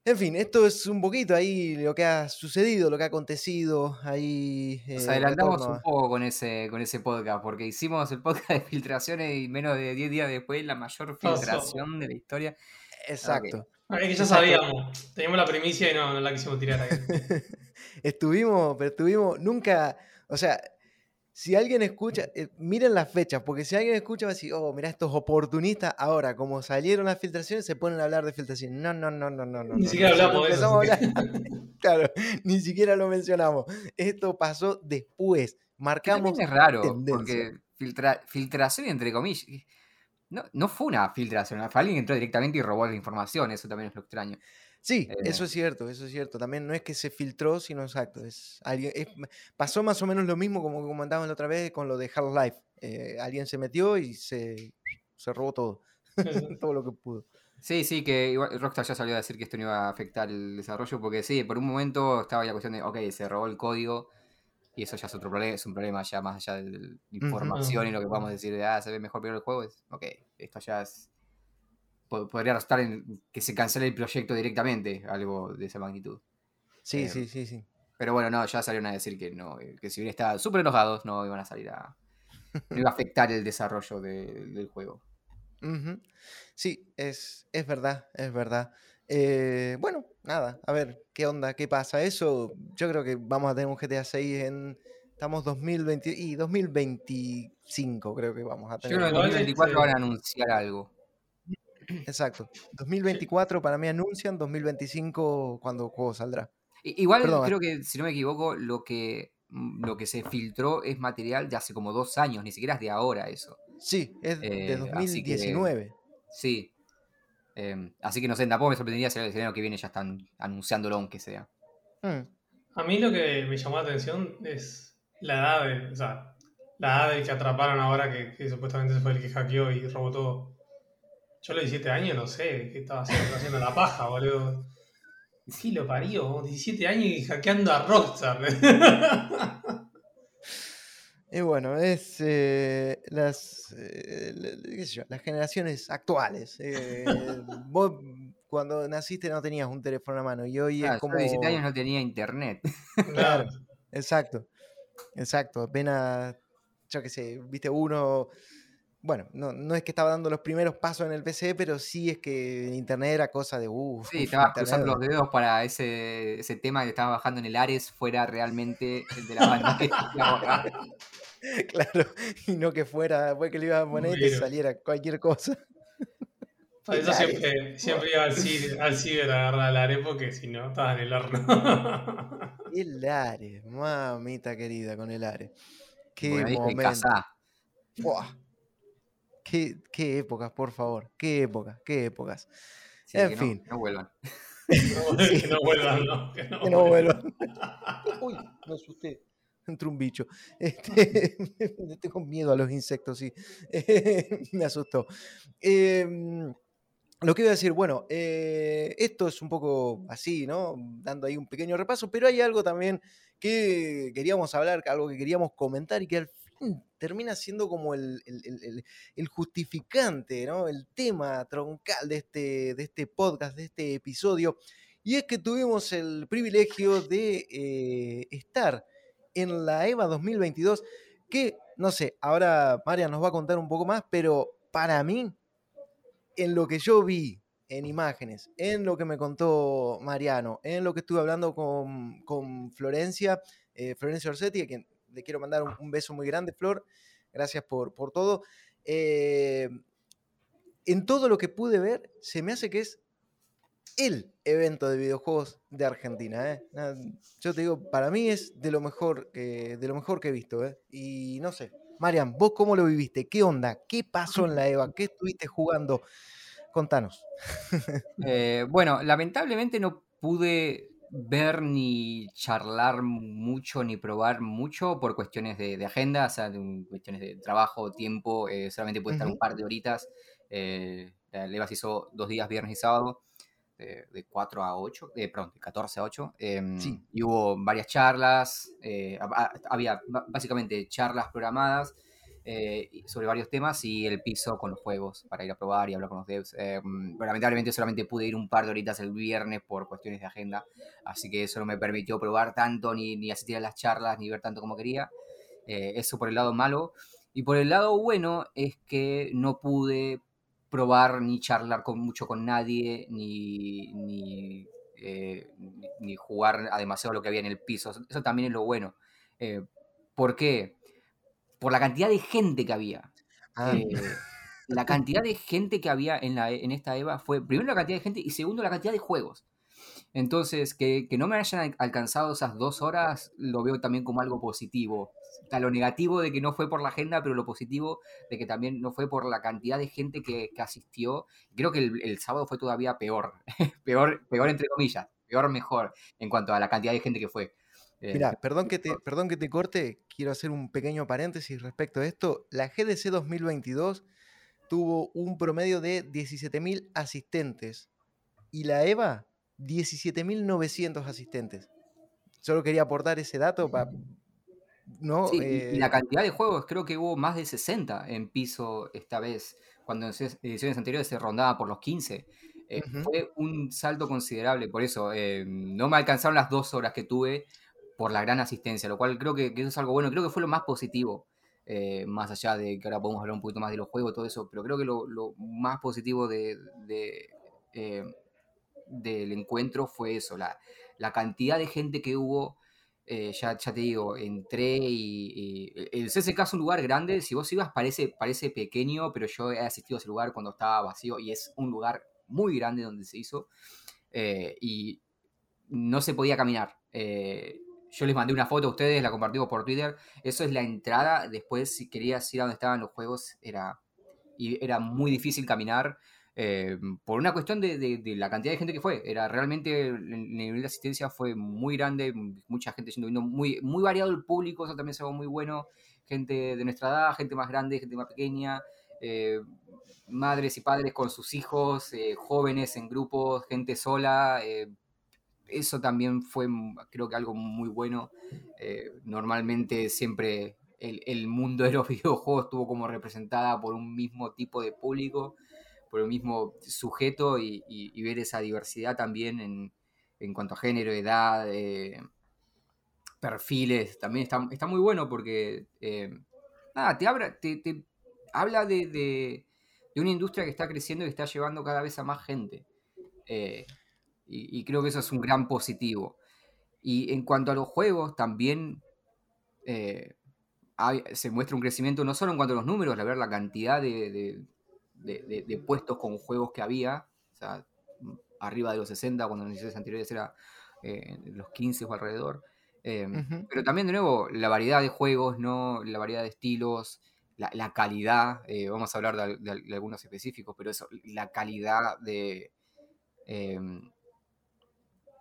Speaker 1: En fin, esto es un poquito ahí lo que ha sucedido, lo que ha acontecido ahí.
Speaker 3: Nos
Speaker 1: eh,
Speaker 3: adelantamos un poco con ese, con ese podcast, porque hicimos el podcast de filtraciones y menos de 10 días después la mayor filtración de la historia.
Speaker 1: Exacto.
Speaker 2: Ah, Es que ya sabíamos. Teníamos la primicia y no, no la quisimos tirar ahí.
Speaker 1: estuvimos, pero estuvimos, nunca, o sea, si alguien escucha, eh, miren las fechas, porque si alguien escucha va a decir, oh, mira, estos oportunistas, ahora, como salieron las filtraciones, se ponen a hablar de filtraciones. No, no, no, no, no. no
Speaker 2: Ni
Speaker 1: no,
Speaker 2: siquiera hablamos de eso,
Speaker 1: claro, ni siquiera lo mencionamos. Esto pasó después. Marcamos.
Speaker 3: es raro,
Speaker 1: tendencia.
Speaker 3: porque filtra- filtración entre comillas. No, no fue una filtración, alguien entró directamente y robó la información, eso también es lo extraño.
Speaker 1: Sí,
Speaker 3: Eh.
Speaker 1: eso es cierto, eso es cierto. También no es que se filtró, sino exacto. Es alguien, es- pasó más o menos lo mismo como comentábamos la otra vez con lo de Half-Life. Eh, alguien se metió y se, se robó todo, todo lo que pudo.
Speaker 3: Sí, sí, que igual Rockstar ya salió a decir que esto no iba a afectar el desarrollo, porque sí, por un momento estaba la cuestión de, ok, se robó el código, y eso ya es otro problema, es un problema ya más allá de la información y lo que podamos decir de, ah, se ve mejor primero el juego, es, ok, esto ya es... po- Podría resultar en que se cancele el proyecto directamente, algo de esa magnitud.
Speaker 1: Sí,
Speaker 3: Eh,
Speaker 1: sí, sí, sí.
Speaker 3: Pero bueno, no, ya salieron a decir que no, eh, que si bien estaban súper enojados, no iban a salir a... No iba a afectar el desarrollo de- del juego.
Speaker 1: Sí, es, es verdad, es verdad. Eh, bueno, nada, a ver qué onda, qué pasa. Eso, yo creo que vamos a tener un GTA 6 en. Estamos 2020 y 2025, creo que vamos a
Speaker 3: Yo
Speaker 1: tener.
Speaker 3: creo que en
Speaker 2: Igual,
Speaker 3: 2024
Speaker 2: este-
Speaker 3: van a anunciar algo.
Speaker 1: Exacto. 2024 para mí anuncian, 2025 cuando el juego saldrá.
Speaker 3: Igual
Speaker 1: Perdón,
Speaker 3: creo que, si no me equivoco, lo que, mm, lo que se filtró es material de hace como dos años, ni siquiera es de ahora eso.
Speaker 1: Sí, es
Speaker 3: Eh,
Speaker 1: de
Speaker 3: así que-
Speaker 1: 2019.
Speaker 3: Sí. Em, así que no sé, tampoco me sorprendería si el año que viene ya están anunciándolo, aunque sea.
Speaker 1: Mm,
Speaker 2: A mí lo que me llamó la atención es la edad de, o sea, la edad del que atraparon ahora que, que supuestamente fue el que hackeó y robó todo. Yo a los 17 años no sé qué estaba haciendo, estaba haciendo la paja, boludo. Sí, lo parió, 17 años y hackeando a Rockstar.
Speaker 1: Y bueno, es eh, las, eh, qué sé yo, las generaciones actuales. Eh, vos cuando naciste no tenías un teléfono a mano y hoy
Speaker 3: Ah,
Speaker 1: es
Speaker 3: yo
Speaker 1: como...
Speaker 3: a los 17 años no tenía internet.
Speaker 1: Claro, exacto, exacto. Apenas, yo qué sé, viste uno... Bueno, no, no es que estaba dando los primeros pasos en el PC, pero sí es que internet era cosa de... Uh,
Speaker 3: Sí, estabas cruzando los dedos para ese, ese tema que estaba bajando en el Ares fuera realmente el de la banda que te.
Speaker 1: Claro, y no que fuera, después que le ibas a poner y te saliera cualquier cosa.
Speaker 2: Por eso siempre, siempre iba al ciber, al ciber a agarrar la arepa porque si no estaba en el horno.
Speaker 1: El Ares, mamita querida, con el Ares. Qué
Speaker 3: Bueno,
Speaker 1: momento. Buah. Qué, qué épocas, por favor. Qué épocas, qué épocas.
Speaker 3: Sí,
Speaker 1: En
Speaker 3: que no-
Speaker 1: fin.
Speaker 3: que no vuelvan.
Speaker 2: que no vuelvan, ¿no? Que no
Speaker 1: Que no
Speaker 2: vuelvan.
Speaker 1: vuelvan. Uy, me asusté. Entró un bicho. Este, tengo miedo a los insectos, sí. me asustó. Em, lo que iba a decir, bueno, eh, esto es un poco así, ¿no? Dando ahí un pequeño repaso, pero hay algo también que queríamos hablar, algo que queríamos comentar y que al fin termina siendo como el, justificante, ¿no? El tema troncal de este, de este podcast, de este episodio. Y es que tuvimos el privilegio de eh, estar en la EVA 2022, que, no sé, ahora María nos va a contar un poco más, pero para mí, en lo que yo vi en imágenes, en lo que me contó Mariano, en lo que estuve hablando con, con Florencia, eh, Florencia Orsetti, a quien le quiero mandar un, un beso muy grande, Flor, gracias por, por todo. Eh, en todo lo que pude ver, se me hace que es el evento de videojuegos de Argentina. ¿eh? Na- Yo te digo, para mí es de lo mejor que, de lo mejor que he visto. ¿eh? Y no sé, Marian, ¿vos cómo lo viviste? ¿Qué onda? ¿Qué pasó en la EVA? ¿Qué estuviste jugando contanos.
Speaker 3: Eh, bueno, lamentablemente no pude ver ni charlar mucho ni probar mucho por cuestiones de, agenda, o sea, de, cuestiones de trabajo, tiempo, eh, solamente pude estar un par de horitas. Eh, Levas hizo dos días, viernes y sábado, de, 4 a 8, eh, perdón, de 14 a 8. Em, y hubo varias charlas, eh, había básicamente charlas programadas eh, sobre varios temas y el piso con los juegos para ir a probar y hablar con los devs. Em, lamentablemente solamente pude ir un par de horitas el viernes por cuestiones de agenda, así que eso no me permitió probar tanto, ni, ni asistir a las charlas, ni ver tanto como quería. Eh, eso por el lado malo. Y por el lado bueno es que no pude probar ni charlar con, mucho con nadie, ni, ni, eh, ni, jugar a demasiado lo que había en el piso. Eso también es lo bueno. ¿Por qué? Por la cantidad de gente que había. Ah. Eh, la cantidad de gente que había en, la, en esta EVA fue, primero la cantidad de gente y segundo la cantidad de juegos. Entonces, que, no me hayan alcanzado esas dos horas lo veo también como algo positivo. Está lo negativo de que no fue por la agenda, pero lo positivo de que también no fue por la cantidad de gente que, asistió. Creo que el, sábado fue todavía peor. peor, peor entre comillas, peor mejor en cuanto a la cantidad de gente que fue.
Speaker 1: Mira, eh, perdón que, te, perdón que te corte, quiero hacer un pequeño paréntesis respecto a esto. La GDC 2022 tuvo un promedio de 17.000 asistentes y la EVA 17.900 asistentes. Solo quería aportar ese dato para...
Speaker 3: ¿no? y eh, la cantidad de juegos, creo que hubo más de 60 en piso esta vez, cuando en ediciones anteriores se rondaba por los 15. Eh, fue un salto considerable, por eso no me alcanzaron las dos horas que tuve, por la gran asistencia, lo cual creo que, eso es algo bueno, creo que fue lo más positivo, eh, más allá de que ahora podemos hablar un poquito más de los juegos, todo eso, pero creo que lo, más positivo eh, del encuentro fue eso, la, cantidad de gente que hubo. Eh, ya, te digo, entré y, el CSK es un lugar grande, si vos ibas parece, parece pequeño, pero yo he asistido a ese lugar cuando estaba vacío y es un lugar muy grande donde se hizo y no se podía caminar. Yo les mandé una foto a ustedes, la compartimos por Twitter. Eso es la entrada. Después, si querías ir a donde estaban los juegos, era, y era muy difícil caminar. Eh, por una cuestión de, la cantidad de gente que fue. Era realmente el nivel de asistencia fue muy grande, mucha gente yendo, muy, muy variado el público, eso también se ve muy bueno. Gente de nuestra edad, gente más grande, gente más pequeña, eh, madres y padres con sus hijos, eh, jóvenes en grupos, gente sola eso también fue, mm, creo que algo muy bueno. Eh, normalmente siempre el, mundo de los videojuegos estuvo como representada por un mismo tipo de público, por un mismo sujeto y, ver esa diversidad también en, cuanto a género, edad, eh, perfiles, también está, está, muy bueno porque, eh, nada, te, habla, te, habla de, de, una industria que está creciendo y que está llevando cada vez a más gente. Y, creo que eso es un gran positivo. Y en cuanto a los juegos, también eh, se muestra un crecimiento no solo en cuanto a los números, la ver la cantidad de, puestos con juegos que había, o sea, arriba de los 60, cuando en las anteriores era eh, los 15 o alrededor. Em, pero también, de nuevo, la variedad de juegos, ¿no? la variedad de estilos, la, calidad, eh, vamos a hablar de, algunos específicos, pero eso, la calidad de,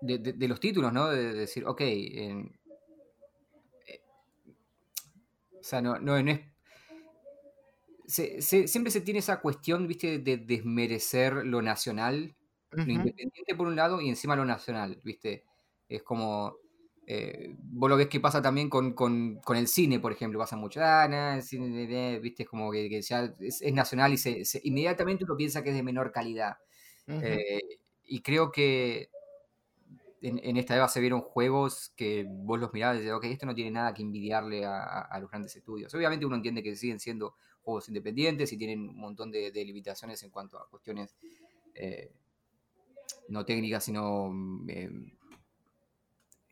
Speaker 3: em, de, los títulos, ¿no? De, decir, ok, eh, o sea, no, no, es... siempre se tiene esa cuestión, viste, de desmerecer lo nacional, lo independiente por un lado y encima lo nacional, viste. Es como... Eh, vos lo ves que pasa también con, el cine, por ejemplo, pasa mucho, ah, el cine, viste, es como que, ya es, nacional y se, inmediatamente uno piensa que es de menor calidad. Eh, y creo que en, esta EVA se vieron juegos que vos los mirabas y decías, ok, esto no tiene nada que envidiarle a, los grandes estudios. Obviamente uno entiende que siguen siendo juegos independientes y tienen un montón de, limitaciones en cuanto a cuestiones eh, no técnicas, sino mm, eh,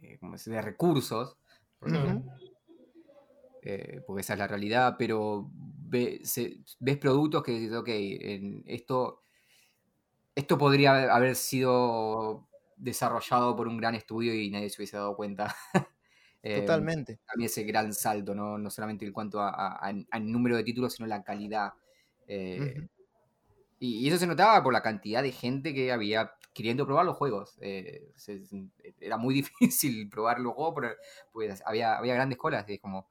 Speaker 3: eh, de recursos. porque esa es la realidad, pero ves productos que dices, ok, en esto, esto podría haber sido desarrollado por un gran estudio y nadie se hubiese dado cuenta.
Speaker 1: Em, Totalmente.
Speaker 3: mí ese gran salto, no, solamente en cuanto a, número de títulos, sino la calidad. Eh, Y, eso se notaba por la cantidad de gente que había queriendo probar los juegos. Eh, era muy difícil probar los juegos porque pues, había, había grandes colas. Y como.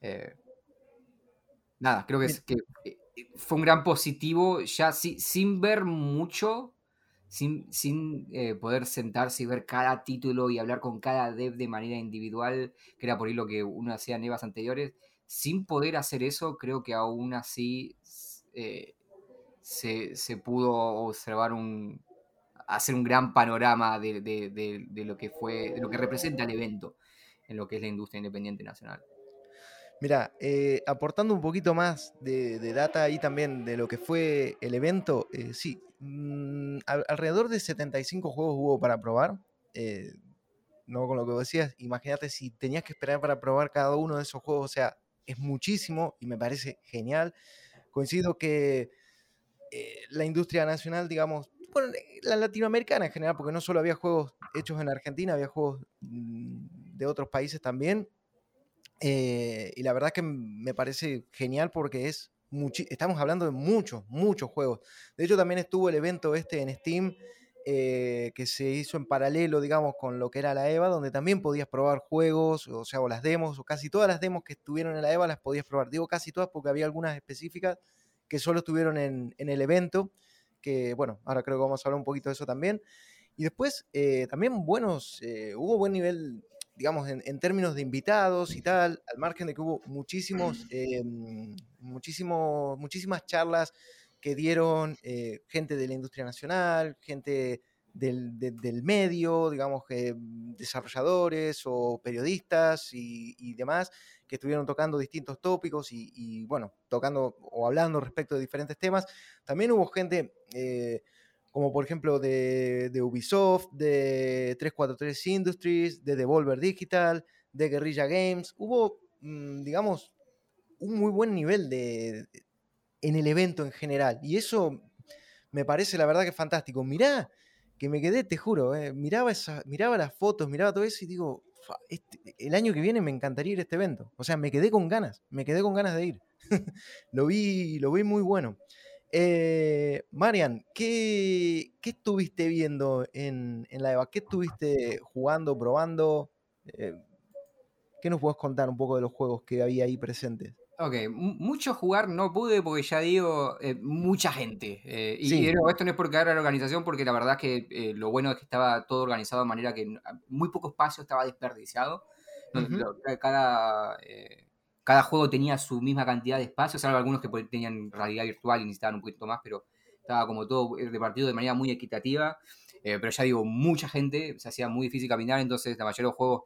Speaker 3: Eh, nada, creo que, es, que eh, fue un gran positivo, ya sin ver mucho, sin, sin poder sentarse y ver cada título y hablar con cada dev de manera individual, que era por ahí lo que uno hacía en EVAs anteriores. Sin poder hacer eso, creo que aún así se, se pudo observar un, hacer un gran panorama de, de, de, lo que fue, de lo que representa el evento en lo que es la industria independiente nacional.
Speaker 1: Mira, eh, aportando un poquito más de, data ahí también de lo que fue el evento, eh, sí, mm, alrededor de 75 juegos hubo para probar. Eh, no con lo que decías, imagínate si tenías que esperar para probar cada uno de esos juegos, o sea, es muchísimo y me parece genial. Coincido que la industria nacional, digamos, bueno, la latinoamericana en general, porque no solo había juegos hechos en Argentina, había juegos mm, de otros países también. Eh, y la verdad que me parece genial porque es estamos hablando de muchos, muchos juegos. De hecho, también estuvo el evento este en Steam, que se hizo en paralelo, digamos, con lo que era la EVA, donde también podías probar juegos, o sea, o las demos, o casi todas las demos que estuvieron en la EVA las podías probar. Digo casi todas porque había algunas específicas que solo estuvieron en, el evento, que bueno, ahora creo que vamos a hablar un poquito de eso también. Y después eh, también buenos, eh, hubo buen nivel, digamos, en, términos de invitados y tal, al margen de que hubo muchísimos, eh, muchísimos muchísimas charlas que dieron gente de la industria nacional, gente del, medio, digamos, que desarrolladores o periodistas y, demás, que estuvieron tocando distintos tópicos y, bueno, tocando o hablando respecto de diferentes temas. También hubo gente, eh, como por ejemplo de, Ubisoft, de 343 Industries, de Devolver Digital, de Guerrilla Games. Hubo, mm, digamos, un muy buen nivel de, en el evento en general. Y eso me parece la verdad que fantástico. Mirá que me quedé, te juro, eh, miraba, esa, miraba las fotos, miraba todo eso y digo, este, el año que viene me encantaría ir a este evento. O sea, me quedé con ganas, me quedé con ganas de ir. lo, vi, lo vi muy bueno. Eh, Marian, ¿qué, estuviste viendo en, la EVA? ¿Qué estuviste jugando, probando? Eh, ¿Qué nos puedes contar un poco de los juegos que había ahí presentes?
Speaker 3: Ok, mucho jugar no pude porque ya digo, eh, mucha gente. Eh, y esto no es porque era la organización, porque la verdad es que eh, lo bueno es que estaba todo organizado de manera que muy poco espacio estaba desperdiciado. cada, cada juego tenía su misma cantidad de espacio, salvo algunos que tenían realidad virtual y necesitaban un poquito más, pero estaba como todo repartido de manera muy equitativa. pero ya digo, mucha gente, se hacía muy difícil caminar, entonces la mayoría de los juegos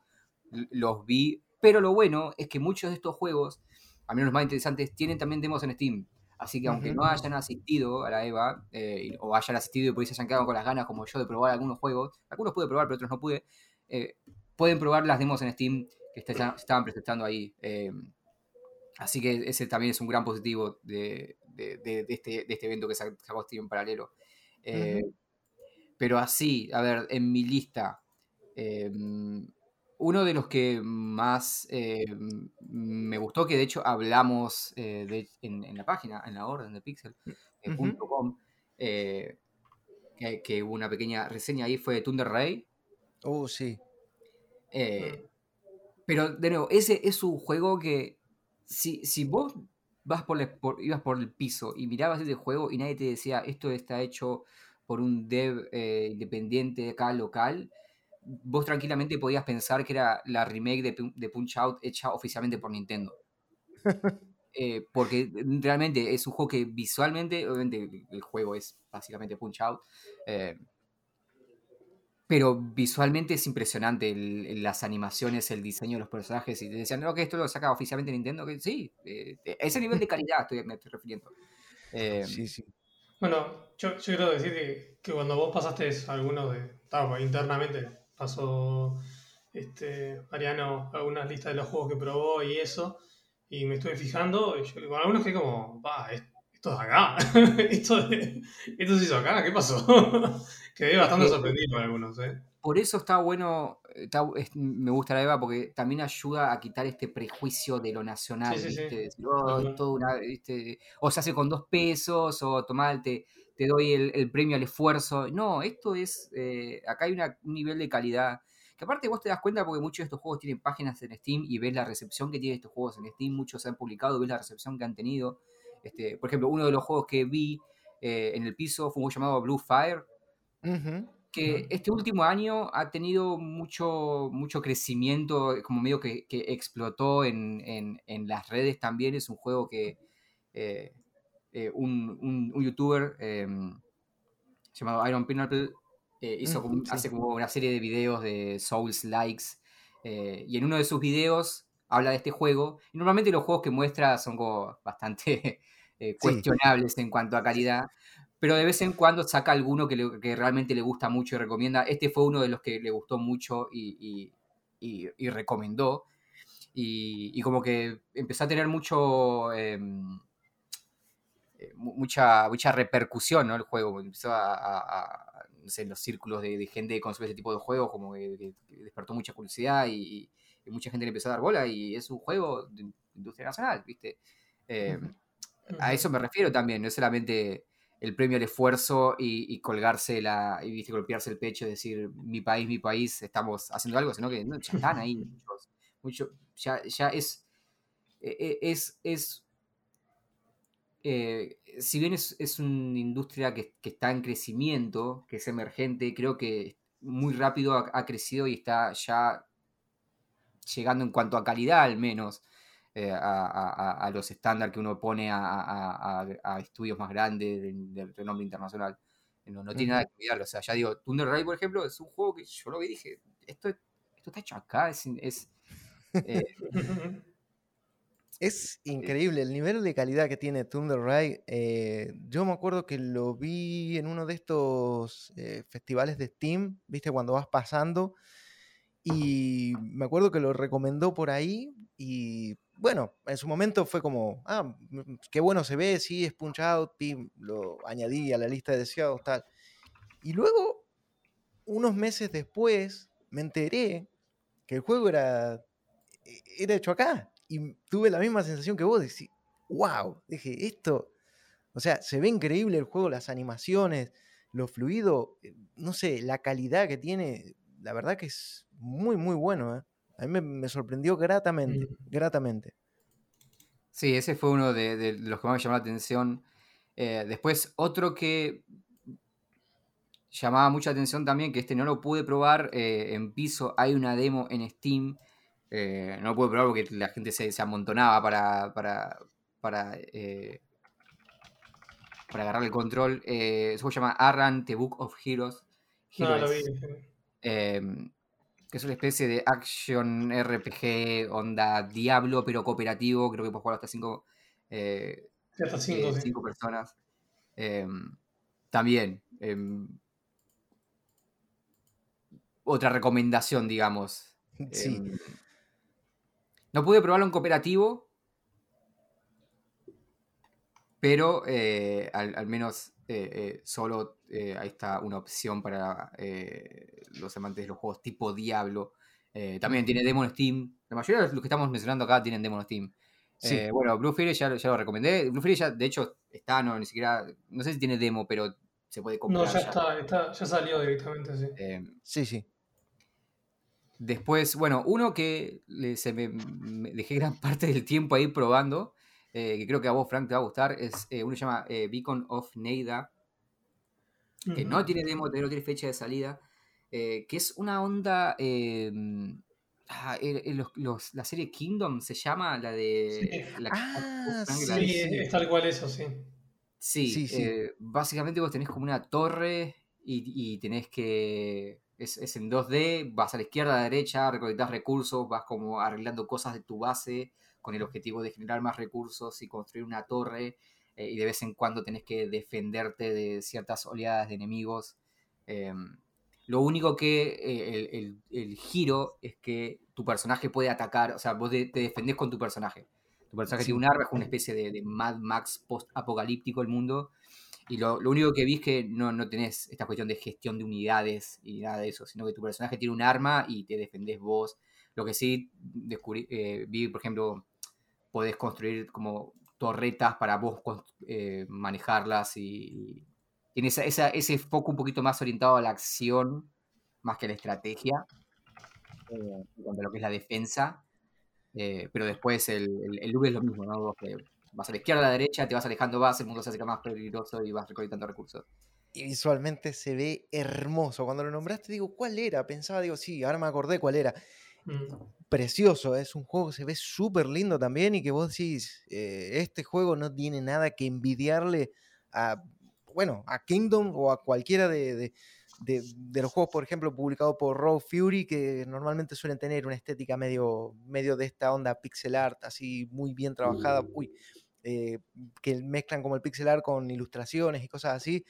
Speaker 3: los vi. Pero lo bueno es que muchos de estos juegos a mí los más interesantes, tienen también demos en Steam. Así que aunque no hayan asistido a la EVA, eh, o hayan asistido y por eso se hayan quedado con las ganas, como yo, de probar algunos juegos, algunos pude probar, pero otros no pude, eh, pueden probar las demos en Steam que estaban presentando ahí. Eh, así que ese también es un gran positivo de, este, este, evento que sacó Steam en paralelo. Pero así, a ver, en mi lista, uno de los que más eh, me gustó, que de hecho hablamos eh, en, la página, en la orden de pixel.com, eh, que, hubo una pequeña reseña ahí, fue Thunder Ray.
Speaker 1: Oh, sí.
Speaker 3: pero de nuevo, ese es un juego que si, si vos vas por, ibas por el piso y mirabas ese juego y nadie te decía esto está hecho por un dev independiente acá local, vos tranquilamente podías pensar que era la remake de, Punch Out hecha oficialmente por Nintendo. Eh, porque realmente es un juego que visualmente, obviamente el juego es básicamente Punch Out, eh, pero visualmente es impresionante las animaciones, el diseño de los personajes. Y te decían, no, que esto lo saca oficialmente Nintendo. Que sí, eh, ese nivel de calidad estoy, me estoy refiriendo.
Speaker 2: sí, sí. Bueno, yo, quiero decir que, cuando vos pasaste algunos de. Estaba internamente pasó este, Mariano algunas listas de los juegos que probó y eso, y me estuve fijando, y yo, con algunos que como, va, esto es acá, esto, esto se hizo acá, ¿qué pasó? Quedé bastante sorprendido por algunos, ¿eh?
Speaker 3: Por eso está bueno, me gusta la EVA porque también ayuda a quitar este prejuicio de lo nacional, ¿viste? Oh, o se hace con dos pesos, o tomate te doy el, premio al esfuerzo. No, esto es, eh, acá hay un nivel de calidad. Que aparte vos te das cuenta porque muchos de estos juegos tienen páginas en Steam y ves la recepción que tienen estos juegos en Steam, muchos se han publicado, ves la recepción que han tenido. Este, por ejemplo, uno de los juegos que vi eh, en el piso fue un juego llamado Blue Fire, que este último año ha tenido mucho, mucho crecimiento, como medio que, explotó en, las redes también. Es un juego que eh, eh, un, youtuber em, llamado Iron Pineapple hizo hace como una serie de videos de Souls Likes. y en uno de sus videos habla de este juego. Y normalmente los juegos que muestra son como bastante cuestionables en cuanto a calidad pero de vez en cuando saca alguno que, realmente le gusta mucho y recomienda. Este fue uno de los que le gustó mucho y, recomendó. Y, como que empezó a tener mucho... Em, eh, mucha, mucha repercusión, ¿no? El juego empezó a, no sé, en los círculos de, gente que consume ese tipo de juegos, como que, despertó mucha curiosidad y, mucha gente le empezó a dar bola y es un juego de industria nacional, ¿viste? Em, a eso me refiero también, no es solamente el premio al esfuerzo y, colgarse la, y ¿viste? golpearse el pecho y decir mi país, mi país, estamos haciendo algo, sino que ya están ahí muchos, ya, ya es, e, e, es, es eh, si bien es, una industria que, está en crecimiento, que es emergente, creo que muy rápido ha crecido y está ya llegando en cuanto a calidad al menos eh, a, los estándares que uno pone a, estudios más grandes del renombre internacional. No, no tiene nada que cuidarlo. O sea, ya digo, Thunder Ray, por ejemplo, es un juego que yo lo vi y dije, esto, esto está hecho acá, es... es eh,
Speaker 1: Es increíble el nivel de calidad que tiene Thunder Ray. Eh, yo me acuerdo que lo vi en uno de estos festivales de Steam, viste, cuando vas pasando. Y me acuerdo que lo recomendó por ahí. Y bueno, en su momento fue como, ah, mm, qué bueno se ve, sí, es Punch Out, lo añadí a la lista de deseados, tal. Y luego, unos meses después, me enteré que el juego era, e, era hecho acá. Y tuve la misma sensación que vos, decir, wow, dije, esto, o sea, se ve increíble el juego, las animaciones, lo fluido, eh, no sé, la calidad que tiene, la verdad que es muy, muy bueno, ¿eh? A mí me, sorprendió gratamente, mm. gratamente.
Speaker 3: Sí, ese fue uno de, los que más me llamó la atención. Eh, después, otro que llamaba mucha atención también, que este no lo pude probar eh, en piso, hay una demo en Steam. Eh, no lo pude probar porque la gente se, amontonaba para, para, para, para agarrar el control. eso se llama Arran, The Book of Heroes. No, lo vi que es una especie de action RPG, onda Diablo, pero cooperativo. Creo que puedes jugar hasta cinco,
Speaker 2: eh, hasta cinco,
Speaker 3: eh, cinco personas. Em, también. Em, otra recomendación, digamos. Sí. Em, no pude probarlo en cooperativo, pero eh, al, menos solo eh, ahí está una opción para eh, los amantes de los juegos tipo Diablo. Eh, también tiene demo en Steam. La mayoría de los que estamos mencionando acá tienen demo en Steam. bueno, Blue Fury ya, ya, lo recomendé. Blue Fury ya, de hecho, está, no, ni siquiera. No sé si tiene demo, pero se puede comprar.
Speaker 2: No, ya, Está, ya salió directamente, sí.
Speaker 1: sí, sí.
Speaker 3: Después, bueno, uno que se me, dejé gran parte del tiempo ahí probando, que creo que a vos, Frank, te va a gustar, es uno que se llama Beacon of Neida que no tiene demo, no tiene fecha de salida, eh, que es una onda... Em, ah, la serie Kingdom se llama, la de...
Speaker 2: Sí, ah, sí, es tal cual eso, sí.
Speaker 3: Sí, eh, básicamente vos tenés como una torre y, tenés que... Es, en 2D, vas a la izquierda, a la derecha, recolectás recursos, vas como arreglando cosas de tu base con el objetivo de generar más recursos y construir una torre eh, y de vez en cuando tenés que defenderte de ciertas oleadas de enemigos. Em, lo único que eh, el, giro es que tu personaje puede atacar, o sea, vos te defendés con tu personaje. Tu personaje tiene un arma, es una especie de, Mad Max post-apocalíptico el mundo. Y lo, único que vi es que no, no tenés esta cuestión de gestión de unidades y nada de eso, sino que tu personaje tiene un arma y te defendés vos. Lo que sí descubrí, eh, vi, por ejemplo, podés construir como torretas para vos eh, manejarlas y, tiene ese foco un poquito más orientado a la acción más que a la estrategia, eh, lo que es la defensa. Eh, pero después el, el, es lo mismo, ¿no? vas a la izquierda, a la derecha, te vas alejando vas, el mundo se hace más peligroso y vas recolectando recursos.
Speaker 1: Y visualmente se ve hermoso. Cuando lo nombraste, digo, ¿cuál era? Pensaba, digo, sí, ahora me acordé cuál era. Mm. Precioso, es un juego que se ve súper lindo también y que vos decís, eh, este juego no tiene nada que envidiarle a, bueno, a Kingdom o a cualquiera de, los juegos, por ejemplo, publicados por Raw Fury, que normalmente suelen tener una estética medio, medio de esta onda pixel art, así muy bien trabajada, uy, eh, que mezclan como el pixel art con ilustraciones y cosas así.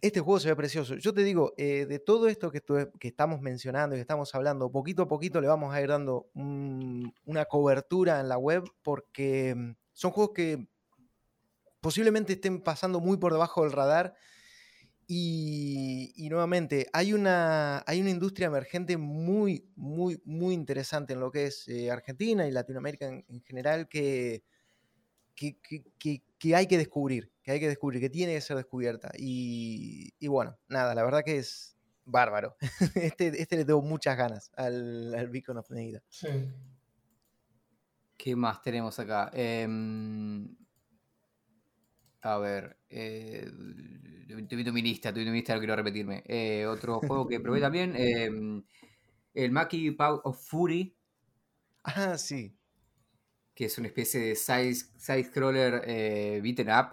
Speaker 1: Este juego se ve precioso. Yo te digo, eh, de todo esto que, estamos mencionando y que estamos hablando, poquito a poquito le vamos a ir dando una cobertura en la web porque mm, son juegos que posiblemente estén pasando muy por debajo del radar. Y, nuevamente, hay una, hay una industria emergente muy, muy, muy interesante en lo que es eh, Argentina y Latinoamérica en general que, que, hay que descubrir, que hay que descubrir, que tiene que ser descubierta. Y, bueno, nada, la verdad que es bárbaro. Este, este le tengo muchas ganas al, al Beacon of Neida. Sí.
Speaker 3: ¿Qué más tenemos acá? Em, a ver, eh, tuve mi lista, tuve mi lista, no quiero repetirme. Eh, otro juego que probé también, em, el Maki Pow of Fury.
Speaker 1: Ah, sí
Speaker 3: que es una especie de side-scroller eh, beaten up.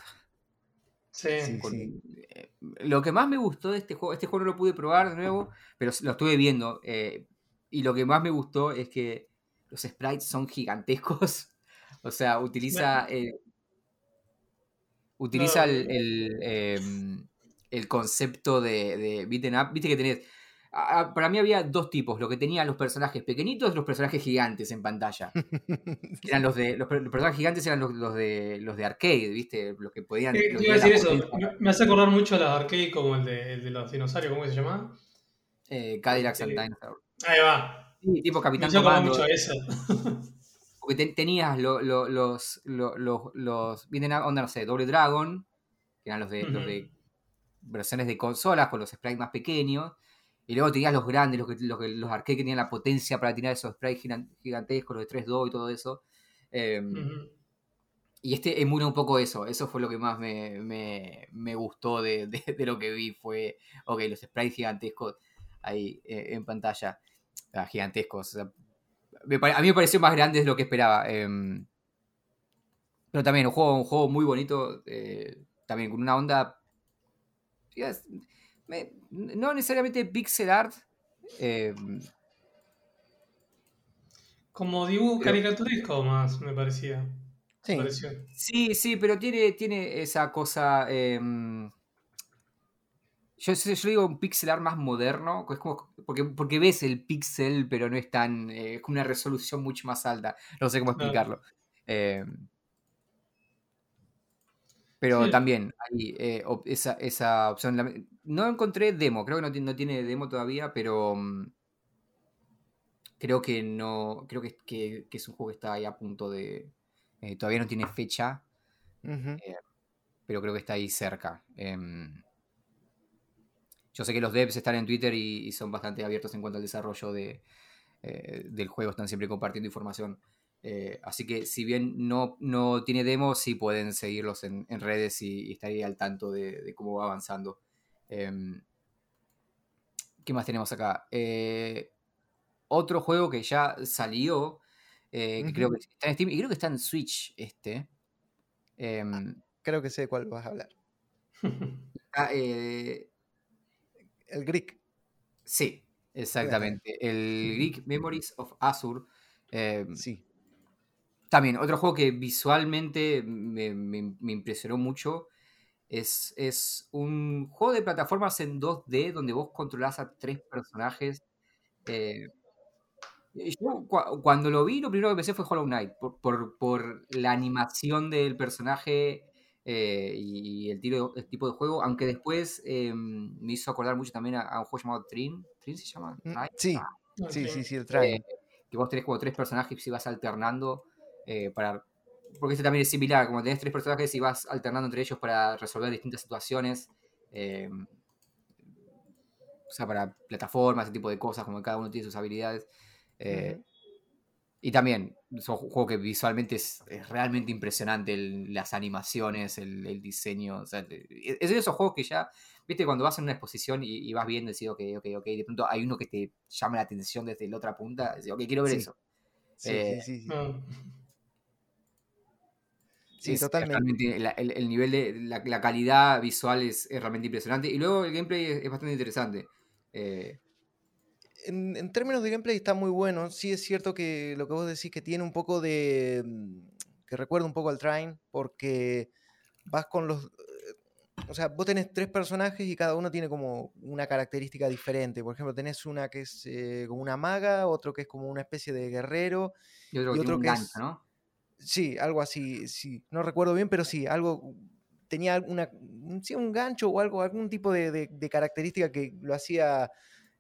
Speaker 3: Sí, eh, lo que más me gustó de este juego, este juego no lo pude probar de nuevo, pero lo estuve viendo. Eh, y lo que más me gustó es que los sprites son gigantescos. o sea, utiliza. utiliza el, em, el, concepto de, de beaten up. Viste que tenés para mí había dos tipos, lo que tenían los personajes pequeñitos y los personajes gigantes en pantalla. eran los de los, personajes gigantes eran los, de los de arcade, ¿viste? Los que podían
Speaker 2: eh, iba a decir eso, me hace acordar mucho a los arcade como el de, el de los dinosaurios, ¿cómo se llama?
Speaker 3: Eh, Cadillac and Dinosaur.
Speaker 2: Ahí va.
Speaker 3: Sí, tipo Capitán
Speaker 2: me Comando. mucho a eso.
Speaker 3: porque tenías los los los vienen a onda no sé, Doble Dragon, que eran los de, los de versiones de consolas con los sprites más pequeños y luego tenías los grandes, los, los, los arcades que tenían la potencia para tirar esos sprites gigantescos, los de 3-2 y todo eso. Em, y este emula un poco eso. Eso fue lo que más me, gustó de, lo que vi. Fue, ok, los sprites gigantescos ahí eh, en pantalla. Ah, gigantescos. a mí me pareció más grande de lo que esperaba. Em, pero también un juego, un juego muy bonito. Eh, también con una onda no necesariamente pixel art. Eh,
Speaker 2: como dibujo caricaturesco más, me parecía.
Speaker 3: Sí. sí, pero tiene, tiene esa cosa. Em, yo, yo, digo un pixel art más moderno, es como, porque, porque ves el pixel, pero no es tan. Eh, es como una resolución mucho más alta. No sé cómo explicarlo. Em, pero también hay eh, esa, esa, opción. No encontré demo, creo que no, no tiene demo todavía, pero mm, creo que no. Creo que, que, es un juego que está ahí a punto de. Eh, todavía no tiene fecha. Eh, pero creo que está ahí cerca. Em, yo sé que los devs están en Twitter y, son bastante abiertos en cuanto al desarrollo de, del juego, están siempre compartiendo información. Eh, así que si bien no, no tiene demo, sí pueden seguirlos en, redes y, estar ahí al tanto de, cómo va avanzando. Em, ¿Qué más tenemos acá? Eh, otro juego que ya salió, eh, que creo que está en Steam y creo que está en Switch este. Em,
Speaker 1: ah, creo que sé de cuál vas a hablar.
Speaker 3: Ah, el
Speaker 1: Greek.
Speaker 3: Sí, exactamente. El Greek Memories of Azur. Em, sí. También, otro juego que visualmente me, impresionó mucho es, es, un juego de plataformas en 2D donde vos controlás a tres personajes. Eh, yo cuando lo vi, lo primero que pensé fue Hollow Knight, por, la animación del personaje eh, y el, tiro, el, tipo de juego, aunque después eh, me hizo acordar mucho también a, un juego llamado Trin. ¿Trin se llama?
Speaker 1: Mm, sí, sí, sí, sí, el Trin.
Speaker 3: que vos tenés como tres personajes y vas alternando eh, para, porque este también es similar, como tenés tres personajes y vas alternando entre ellos para resolver distintas situaciones. Eh, o sea, para plataformas, ese tipo de cosas, como cada uno tiene sus habilidades. Eh, y también, es un juego que visualmente es, realmente impresionante, las animaciones, el, diseño. O sea, es de esos juegos que ya, viste, cuando vas en una exposición y, vas viendo y decís, ok, ok, ok, de pronto hay uno que te llama la atención desde la otra punta, decís, ok, quiero ver eso.
Speaker 1: Sí, sí, eh, sí.
Speaker 3: Sí, totalmente. el, nivel de la, calidad visual es, realmente impresionante. Y luego el gameplay es bastante interesante. Eh,
Speaker 1: en, términos de gameplay está muy bueno. Sí es cierto que lo que vos decís que tiene un poco de... Mm, que recuerda un poco al Train, porque vas con los... Eh, o sea, vos tenés tres personajes y cada uno tiene como una característica diferente. Por ejemplo, tenés una que es eh, como una maga, otro que es como una especie de guerrero.
Speaker 3: Y otro, que, es... ¿no?
Speaker 1: Sí, algo así, sí. No recuerdo bien, pero sí, algo tenía una, un gancho o algo, algún tipo de, característica que lo hacía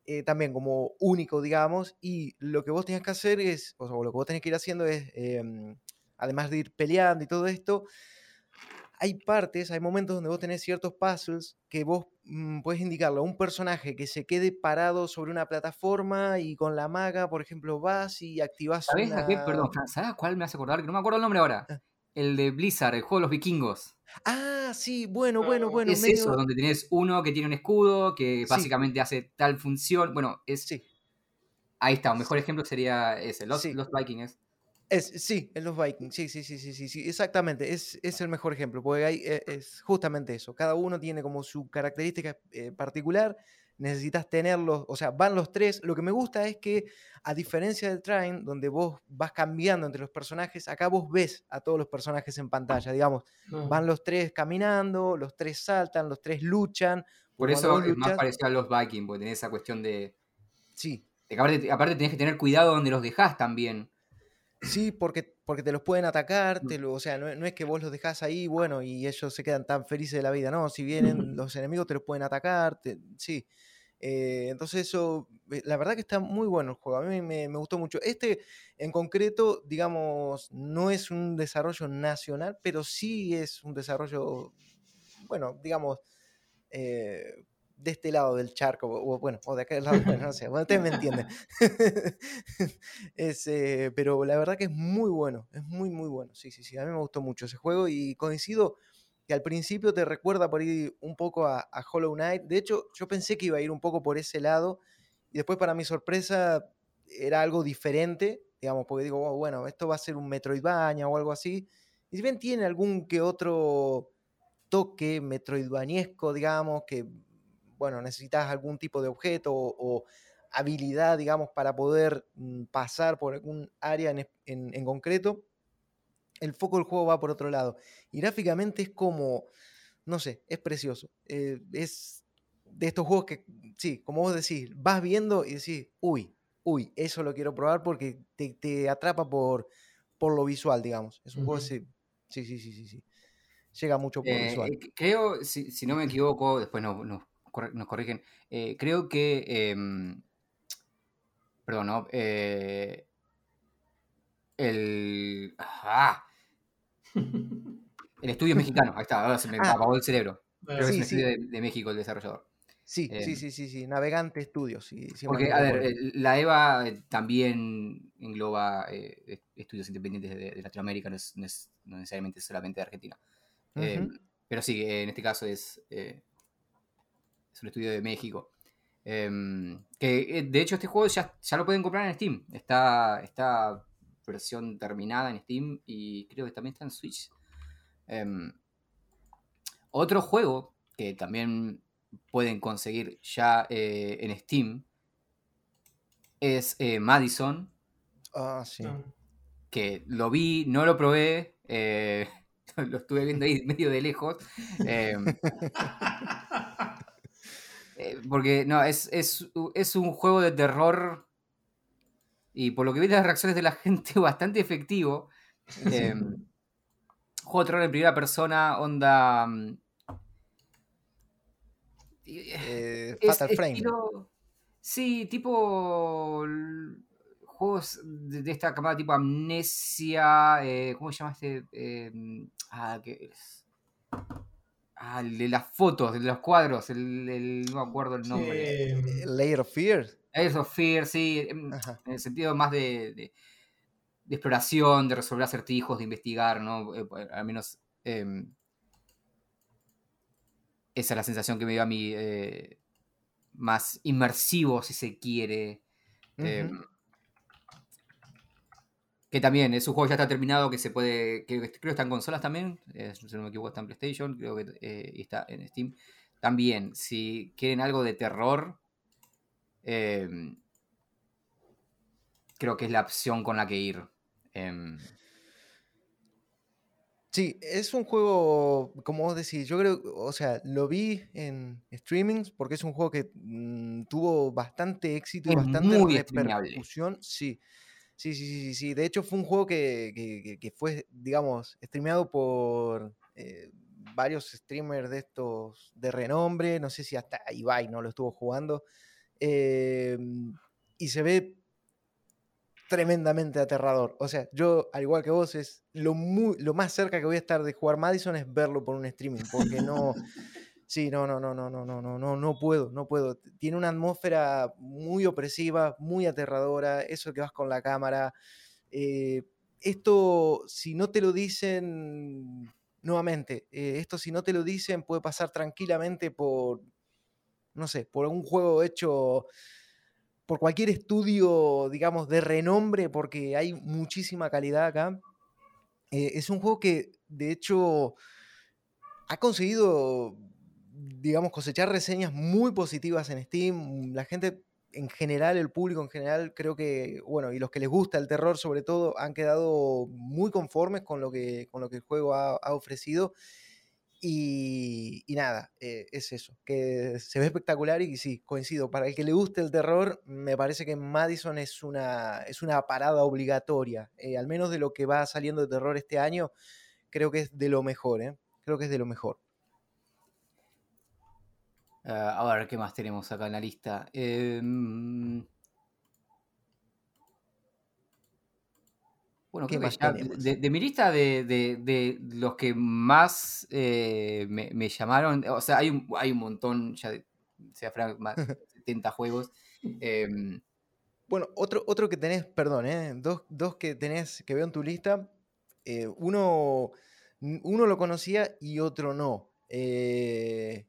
Speaker 1: eh, también como único, digamos, y lo que vos tenías que hacer es, o lo que vos tenés que ir haciendo es, em, además de ir peleando y todo esto, hay partes, hay momentos donde vos tenés ciertos puzzles que vos puedes indicarle a un personaje que se quede parado sobre una plataforma y con la maga, por ejemplo, vas y activas
Speaker 3: ¿Sabés a qué? Perdón, ¿sabes cuál me hace acordar? Que no me acuerdo el nombre ahora. Ah. El de Blizzard, el juego de los vikingos.
Speaker 1: Ah, sí, bueno, bueno, bueno.
Speaker 3: Es eso, donde tenés uno que tiene un escudo, que básicamente hace tal función. Bueno, es. Sí. Ahí está, un mejor ejemplo sería ese, los, los Vikings.
Speaker 1: Es, sí, en los Vikings, sí, sí, sí, sí, sí, exactamente, es, es el mejor ejemplo, porque ahí eh, es justamente eso, cada uno tiene como su característica eh, particular necesitas tenerlos, o sea, van los tres. Lo que me gusta es que, a diferencia del Train, donde vos vas cambiando entre los personajes, acá vos ves a todos los personajes en pantalla, digamos. Van los tres caminando, los tres saltan, los tres luchan.
Speaker 3: Por eso es más parecido a los Vikings, porque tenés esa cuestión de...
Speaker 1: Sí.
Speaker 3: aparte, aparte tenés que tener cuidado donde los dejás también.
Speaker 1: Sí, porque, porque te los pueden atacar, mm. o sea, no, es que vos los dejás ahí, bueno, y ellos se quedan tan felices de la vida, no, si vienen los enemigos te los pueden atacar, sí. Eh, entonces eso, eh, la verdad que está muy bueno el juego, a mí me, gustó mucho. Este en concreto, digamos, no es un desarrollo nacional, pero sí es un desarrollo, bueno, digamos, eh, de este lado del charco, o, bueno, o de aquel lado, bueno, no sé, bueno, ustedes me entienden. Eh, pero la verdad que es muy bueno, es muy, muy bueno. Sí, sí, sí, a mí me gustó mucho ese juego y coincido que al principio te recuerda por ir un poco a, Hollow Knight. De hecho, yo pensé que iba a ir un poco por ese lado y después para mi sorpresa era algo diferente, digamos, porque digo, oh, bueno, esto va a ser un Metroidvania o algo así. Y si bien tiene algún que otro toque metroidvaniesco, digamos, que bueno, necesitas algún tipo de objeto o, habilidad, digamos, para poder mm, pasar por algún área en, concreto, el foco del juego va por otro lado. Y gráficamente es como, no sé, es precioso. Eh, es de estos juegos que, sí, como vos decís, vas viendo y decís, uy, uy, eso lo quiero probar porque te, atrapa por, por lo visual, digamos. Es un juego, sí, sí, sí, sí, sí, Llega mucho por
Speaker 3: eh,
Speaker 1: visual.
Speaker 3: Creo, si, no me equivoco, después no, no nos corrigen. Eh, creo que. Em, perdón, ¿no? Eh, el. Ah, el estudio mexicano, ahí está, ahora se me ah. apagó el cerebro. Creo que es estudio de, México el desarrollador.
Speaker 1: Sí, sí, em, sí, sí, sí, Navegante Studios.
Speaker 3: porque, a ver, la EVA eh, también engloba estudios independientes de, Latinoamérica, no es, necesariamente solamente de Argentina. Em, pero sí, en este caso es es un estudio de México. Em, que eh, de hecho este juego ya, ya, lo pueden comprar en Steam. Está, esta versión terminada en Steam y creo que también está en Switch. Em, otro juego que también pueden conseguir ya eh, en Steam es eh, Madison.
Speaker 1: Ah, sí. Ah.
Speaker 3: Que lo vi, no lo probé. lo estuve viendo ahí medio de lejos. Eh, porque no, es, un juego de terror y por lo que vi las reacciones de la gente, bastante efectivo. Em, juego de terror en primera persona, onda. Mm,
Speaker 1: eh, Fatal Frame.
Speaker 3: sí, tipo. Juegos de, esta camada tipo Amnesia. Eh, ¿Cómo se llama este? Em, ah, que es. Ah, el de las fotos, de los cuadros, el, no me acuerdo el nombre.
Speaker 1: Eh, Layer of Fear.
Speaker 3: Layers of Fear, sí, en, el sentido más de, de, exploración, de resolver acertijos, de investigar, ¿no? Eh, al menos em, esa es la sensación que me dio a mí eh, más inmersivo, si se quiere. Em, que también es un juego que ya está terminado, que se puede. Que, creo que está en consolas también. si no me equivoco, está en PlayStation, creo que eh, está en Steam. También, si quieren algo de terror, em, creo que es la opción con la que ir. Em.
Speaker 1: Sí, es un juego, como vos decís, yo creo, o sea, lo vi en streamings porque es un juego que mm, tuvo bastante éxito y bastante repercusión. Sí. Sí, sí, sí, sí. De hecho, fue un juego que, fue, digamos, streameado por eh, varios streamers de estos de renombre. No sé si hasta Ibai no lo estuvo jugando. Em, y se ve tremendamente aterrador. O sea, yo, al igual que vos, es lo, lo más cerca que voy a estar de jugar Madison es verlo por un streaming, porque no. Sí, no, no, no, no, no, no, no, no, no puedo, no puedo. Tiene una atmósfera muy opresiva, muy aterradora, eso que vas con la cámara. Eh, esto, si no te lo dicen, nuevamente, eh, esto si no te lo dicen puede pasar tranquilamente por, no sé, por un juego hecho por cualquier estudio, digamos, de renombre, porque hay muchísima calidad acá. Eh, es un juego que, de hecho, ha conseguido digamos, cosechar reseñas muy positivas en Steam. La gente en general, el público en general, creo que, bueno, y los que les gusta el terror sobre todo, han quedado muy conformes con lo que, con lo que el juego ha, ofrecido. Y, nada, eh, es eso, que se ve espectacular y sí, coincido, para el que le guste el terror, me parece que Madison es una, es una parada obligatoria, eh, al menos de lo que va saliendo de terror este año, creo que es de lo mejor, ¿eh? creo que es de lo mejor.
Speaker 3: Ah, a ver, ¿qué más tenemos acá en la lista? Em, bueno, ¿qué más de, mi lista de, los que más eh, me, llamaron, o sea, hay un, hay un montón, ya sea más de 70 juegos. Em,
Speaker 1: bueno, otro, otro que tenés, perdón, ¿eh? dos, dos, que tenés que veo en tu lista. Eh, uno, uno lo conocía y otro no. Eh,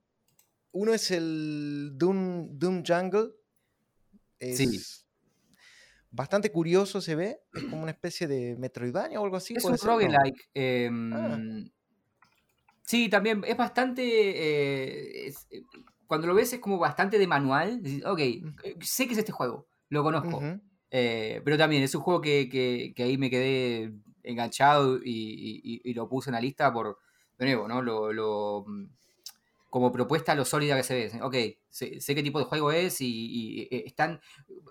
Speaker 1: uno es el Doom, Doom Jungle. sí. Bastante curioso se ve. Es como una especie de Metroidvania o algo así.
Speaker 3: Es un roguelike. Ah. Sí, también es bastante. Eh, eh, cuando lo ves es como bastante de manual. Ok, eh, sé que es este juego. Lo conozco. pero también es un juego que, ahí me quedé enganchado y, lo puse en la lista por. De nuevo, ¿no? lo mm, como propuesta lo sólida que se ve. Ok, sé, qué tipo de juego es y, eh, están,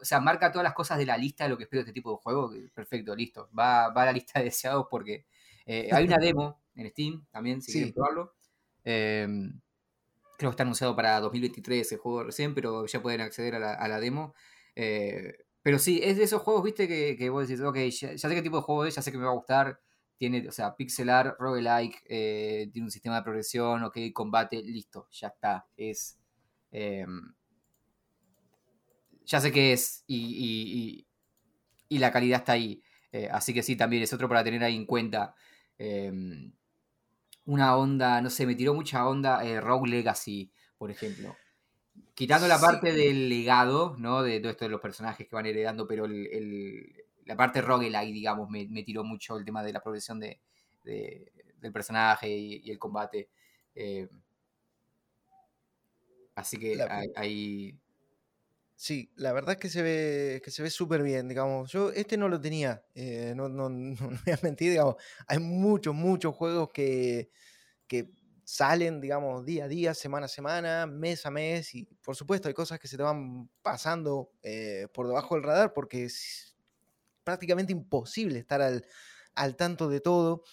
Speaker 3: o sea, marca todas las cosas de la lista de lo que espero de este tipo de juego. Perfecto, listo. Va, va a la lista de deseados porque eh, hay una demo en Steam también, si quieren probarlo. Em, creo que está anunciado para 2023 el juego recién, pero ya pueden acceder a la, demo. Eh, pero sí, es de esos juegos, viste, que, que vos decís, ok, ya, sé qué tipo de juego es, ya sé que me va a gustar tiene, o sea, pixelar, roguelike, eh, tiene un sistema de progresión, ok, combate, listo, ya está. Es. Em, ya sé qué es y, y, la calidad está ahí. Eh, así que sí, también es otro para tener ahí en cuenta. Em, una onda, no sé, me tiró mucha onda eh, Rogue Legacy, por ejemplo. Quitando la parte del legado, ¿no? De todo esto de los personajes que van heredando, pero el, la parte roguelike, digamos, me, tiró mucho el tema de la progresión de, del personaje y, el combate. Eh, así que ahí...
Speaker 1: Sí, la verdad es que se ve que se ve súper bien, digamos. Yo este no lo tenía, eh, no, no, no, voy a mentir, digamos. Hay muchos, muchos juegos que, que salen, digamos, día a día, semana a semana, mes a mes, y por supuesto hay cosas que se te van pasando eh, por debajo del radar porque prácticamente imposible estar al, al tanto de todo.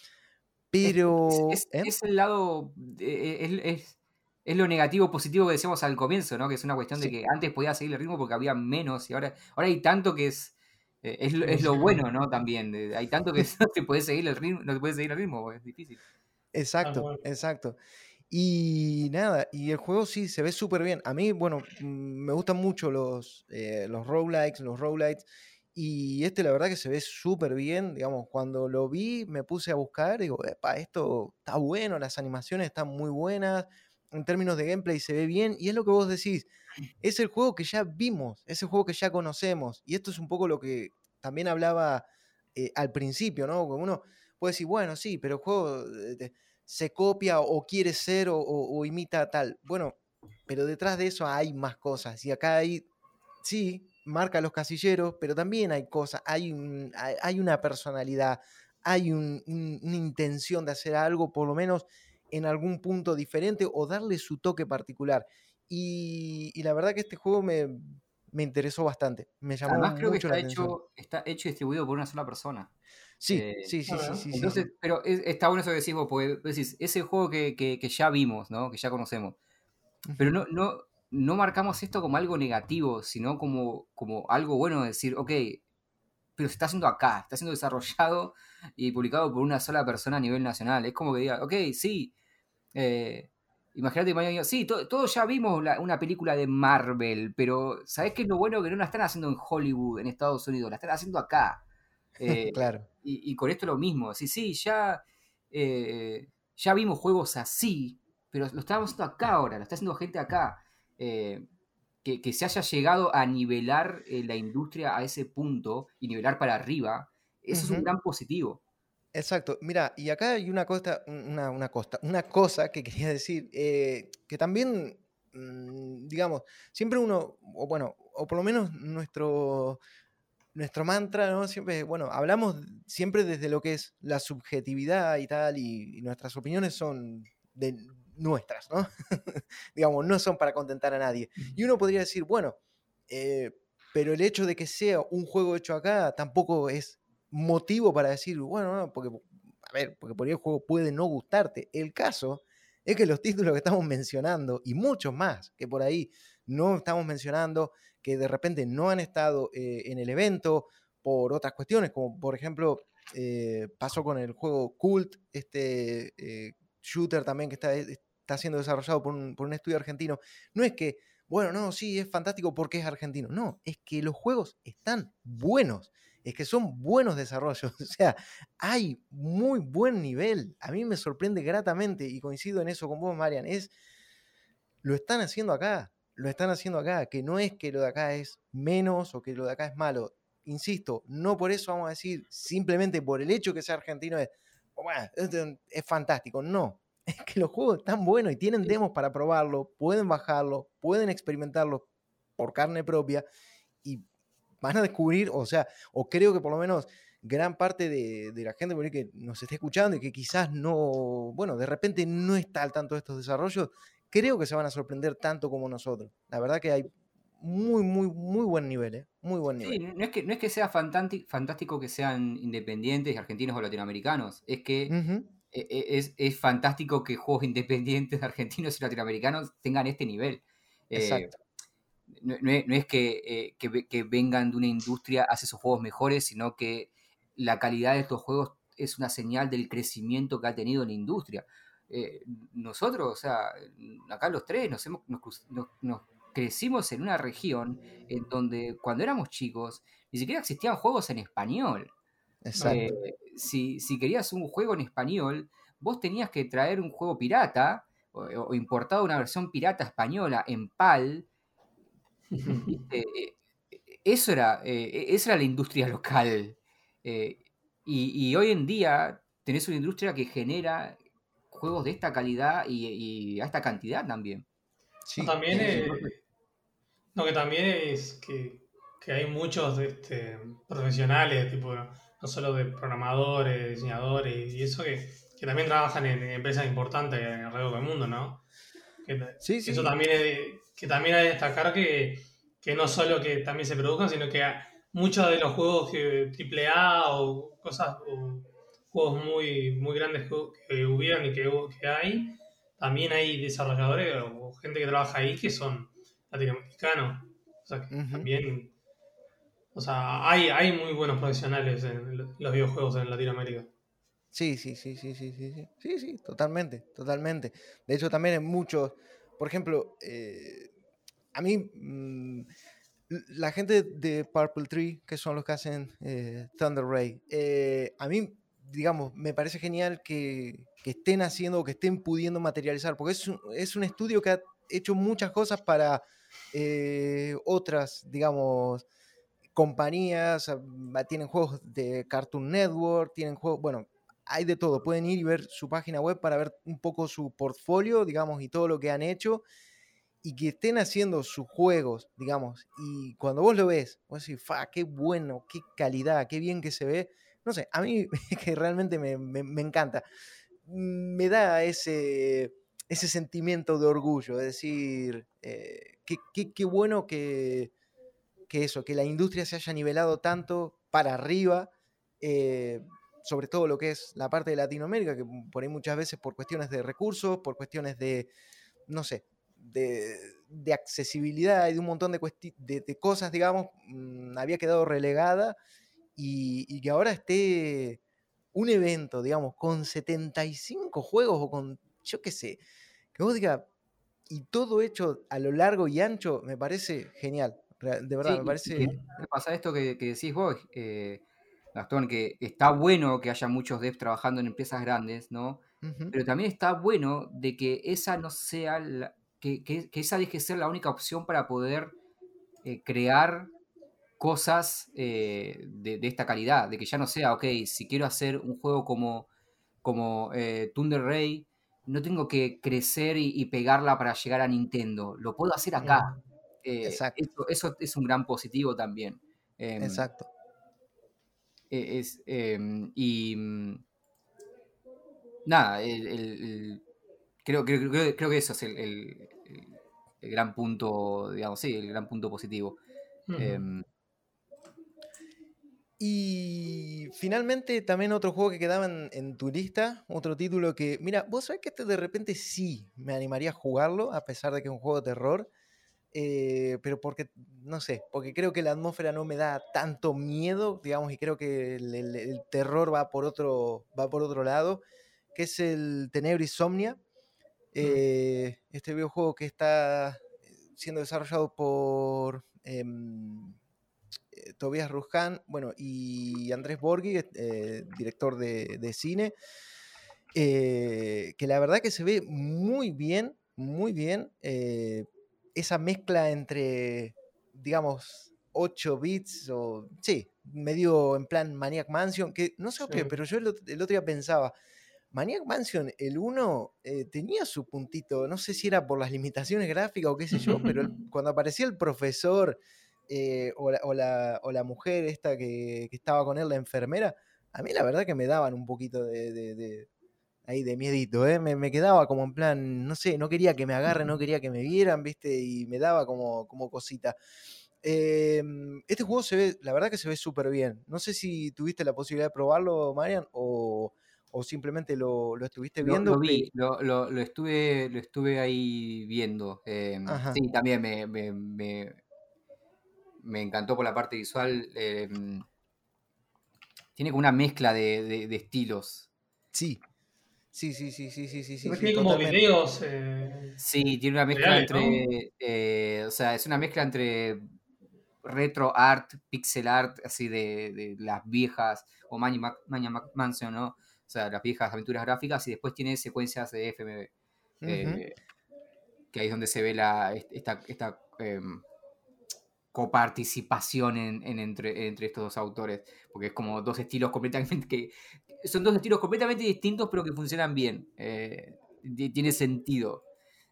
Speaker 1: Pero.
Speaker 3: Es, ¿eh? el lado. Eh, es, es, lo negativo positivo que decíamos al comienzo, ¿no? Que es una cuestión de que antes podía seguir el ritmo porque había menos y ahora, ahora hay tanto que es. Eh, es, lo bueno, ¿no? También. Hay tanto que no te puede seguir el ritmo, no te puede seguir el ritmo, es difícil.
Speaker 1: Exacto, exacto. Y nada, y el juego sí se ve súper bien. A mí, bueno, mm, me gustan mucho los, eh, los roguelikes, los roguelites. Y este la verdad que se ve súper bien. Digamos, cuando lo vi me puse a buscar digo, epa, esto está bueno, las animaciones están muy buenas. En términos de gameplay se ve bien. Y es lo que vos decís. Es el juego que ya vimos, es el juego que ya conocemos. Y esto es un poco lo que también hablaba eh, al principio, ¿no? Como uno puede decir, bueno, sí, pero el juego eh, se copia o quiere ser o, imita tal. Bueno, pero detrás de eso hay más cosas. Y acá hay, sí, marca los casilleros, pero también hay cosas, hay, hay, una personalidad, hay una intención de hacer algo, por lo menos en algún punto diferente o darle su toque particular. Y, la verdad que este juego me, interesó bastante. Me llamó
Speaker 3: Además, creo que está hecho, está hecho y distribuido por una sola persona.
Speaker 1: Sí, eh, sí, sí, sí,
Speaker 3: Entonces, pero está bueno eso que decís vos, porque decís, ese juego que, ya vimos, ¿no? Que ya conocemos. Pero no, no, no marcamos esto como algo negativo, sino como, como algo bueno de decir, ok, pero se está haciendo acá, está siendo desarrollado y publicado por una sola persona a nivel nacional. Es como que diga, ok, sí, eh, imagínate mañana, sí, todos ya vimos una película de Marvel, pero ¿sabés qué es lo bueno? Que no la están haciendo en Hollywood, en Estados Unidos, la están haciendo acá.
Speaker 1: Eh, claro.
Speaker 3: Y, con esto lo mismo. Sí, sí, ya, eh, ya vimos juegos así, pero lo estamos haciendo acá ahora, lo está haciendo gente acá. Eh, que, se haya llegado a nivelar la industria a ese punto y nivelar para arriba, eso es un gran positivo.
Speaker 1: Exacto. Mira, y acá hay una cosa, una, una, costa, una cosa que quería decir, que también, mm, digamos, siempre uno, o bueno, o por lo menos nuestro, nuestro mantra, ¿no? Siempre, bueno, hablamos siempre desde lo que es la subjetividad y tal, y, nuestras opiniones son de nuestras, ¿no? Digamos, no son para contentar a nadie. Y uno podría decir, bueno, eh, pero el hecho de que sea un juego hecho acá tampoco es motivo para decir, bueno, no, porque, a ver, porque por ahí el juego puede no gustarte. El caso es que los títulos que estamos mencionando, y muchos más que por ahí no estamos mencionando, que de repente no han estado eh, en el evento por otras cuestiones, como por ejemplo eh, pasó con el juego Cult, este eh, shooter también que está, está siendo desarrollado por un, estudio argentino. No es que, bueno, no, sí, es fantástico porque es argentino. No, es que los juegos están buenos es que son buenos desarrollos. O sea, hay muy buen nivel. A mí me sorprende gratamente y coincido en eso con vos, Marian. Es, lo están haciendo acá lo están haciendo acá, que no es que lo de acá es menos o que lo de acá es malo. Insisto, no por eso vamos a decir, simplemente por el hecho que sea argentino es, es fantástico. No, es que los juegos están buenos y tienen demos para probarlo, pueden bajarlo, pueden experimentarlo por carne propia y van a descubrir, o sea, o creo que por lo menos gran parte de, la gente que nos está escuchando y que quizás no, bueno, de repente no está al tanto de estos desarrollos, creo que se van a sorprender tanto como nosotros. La verdad que hay muy, muy, muy buen nivel, ¿eh? Muy buen nivel.
Speaker 3: Sí, no es que, no es que sea fantástico que sean independientes, argentinos o latinoamericanos. Es que es, fantástico que juegos independientes argentinos y latinoamericanos tengan este nivel. Eh, Exacto. no, es eh, que, que, vengan de una industria hace sus juegos mejores, sino que la calidad de estos juegos es una señal del crecimiento que ha tenido la industria. Eh, nosotros, o sea, acá los tres nos, hemos, nos, crecimos en una región en donde cuando éramos chicos ni siquiera existían juegos en español. Eh, si, querías un juego en español, vos tenías que traer un juego pirata o, importado una versión pirata española en PAL. Eh, eso era, esa era la industria local. Y, y, hoy en día tenés una industria que genera juegos de esta calidad y, a esta cantidad también.
Speaker 2: Sí. También es, no, que también es que, hay muchos este, profesionales, tipo, no solo de programadores, diseñadores y eso, que, también trabajan en, empresas importantes alrededor del mundo, ¿no? sí, sí. Eso también es, que también hay que destacar que, no solo que también se produzcan, sino que muchos de los juegos AAA o cosas juegos muy, muy grandes que, hubieran y que, que, hay, también hay desarrolladores o gente que trabaja ahí que son latinoamericanos. O sea, que también. O sea, hay, hay muy buenos profesionales en los videojuegos en Latinoamérica.
Speaker 1: Sí, sí, sí, sí, sí, sí, sí, sí, sí, totalmente, totalmente. De hecho, también en muchos, por ejemplo, eh, a mí, mm, la gente de Purple Tree, que son los que hacen eh, Thunder Ray, eh, a mí, digamos, me parece genial que, que estén haciendo o que estén pudiendo materializar, porque es un, es un estudio que ha hecho muchas cosas para otras, digamos, compañías, ah, tienen juegos de Cartoon Network, tienen juegos, bueno, hay de todo. Pueden ir y ver su página web para ver un poco su portfolio, digamos, y todo lo que han hecho. Y que estén haciendo sus juegos, digamos. Y cuando vos lo ves, vos decís, fa, qué bueno, qué calidad, qué bien que se ve. No sé, a mí que realmente me, encanta. Me da ese, ese sentimiento de orgullo, es decir, eh, qué, bueno que, que eso, que la industria se haya nivelado tanto para arriba. Eh, sobre todo lo que es la parte de Latinoamérica, que por ahí muchas veces por cuestiones de recursos, por cuestiones de, no sé, de, accesibilidad y de un montón de, cosas, digamos, mm, había quedado relegada y, que ahora esté un evento, digamos, con 75 juegos o con, yo qué sé, que vos digas, y todo hecho a lo largo y ancho, me parece genial. De verdad, me parece...
Speaker 3: pasa esto que, decís vos, eh, Gastón, que está bueno que haya muchos devs trabajando en empresas grandes, ¿no? Pero también está bueno de que esa no sea la, que, que, esa deje ser la única opción para poder eh, crear cosas eh, de, esta calidad, de que ya no sea, ok, si quiero hacer un juego como, como eh, Thunder Ray, no tengo que crecer y, pegarla para llegar a Nintendo, lo puedo hacer acá. Exacto. Eso, es un gran positivo también.
Speaker 1: Em, Exacto.
Speaker 3: E, es, em, y mm, nada, el, creo, creo, creo, que eso es el, gran punto, digamos, sí, el gran punto positivo. Em,
Speaker 1: y finalmente también otro juego que quedaba en, tu lista, otro título que, mira, vos sabés que este de repente sí me animaría a jugarlo, a pesar de que es un juego de terror, eh, pero porque, no sé, porque creo que la atmósfera no me da tanto miedo, digamos, y creo que el, terror va por, otro, va por otro lado, que es el Tenebris Somnia, mm. eh, este videojuego que está siendo desarrollado por em, eh, Tobias Ruján, bueno, y Andrés Borghi, director de, de cine, que la verdad que se ve muy bien, muy bien esa mezcla entre, digamos, 8 bits o, sí, medio en plan Maniac Mansion, que no sé qué, pero yo el, otro día pensaba, Maniac Mansion, el 1 eh, tenía su puntito, no sé si era por las limitaciones gráficas o qué sé yo, pero cuando aparecía el profesor eh, o, la, o, la, mujer esta que, estaba con él, la enfermera, a mí la verdad que me daban un poquito de ahí de miedito, ¿eh? Me, quedaba como en plan, no sé, no quería que me agarren, no quería que me vieran, ¿viste? Y me daba como, como cosita. Em, este juego se ve, la verdad que se ve súper bien. No sé si tuviste la posibilidad de probarlo, Marian, o, simplemente lo, estuviste viendo.
Speaker 3: Lo, vi, lo, estuve, lo estuve ahí viendo. Em, sí, también me, me, encantó por la parte visual. Em, tiene como una mezcla de, de estilos.
Speaker 1: Sí, Sí, sí, sí, sí, sí, sí.
Speaker 2: tiene como videos. Eh,
Speaker 3: sí, tiene una mezcla entre. Eh, o sea, es una mezcla entre retro art, pixel art, así de, las viejas, o Mania Mansion, ¿no? O sea, las viejas aventuras gráficas, y después tiene secuencias de FMV. Eh, que ahí es donde se ve la, esta, esta em, coparticipación en, entre, entre estos dos autores, porque es como dos estilos completamente que son dos estilos completamente distintos pero que funcionan bien, eh, tiene sentido.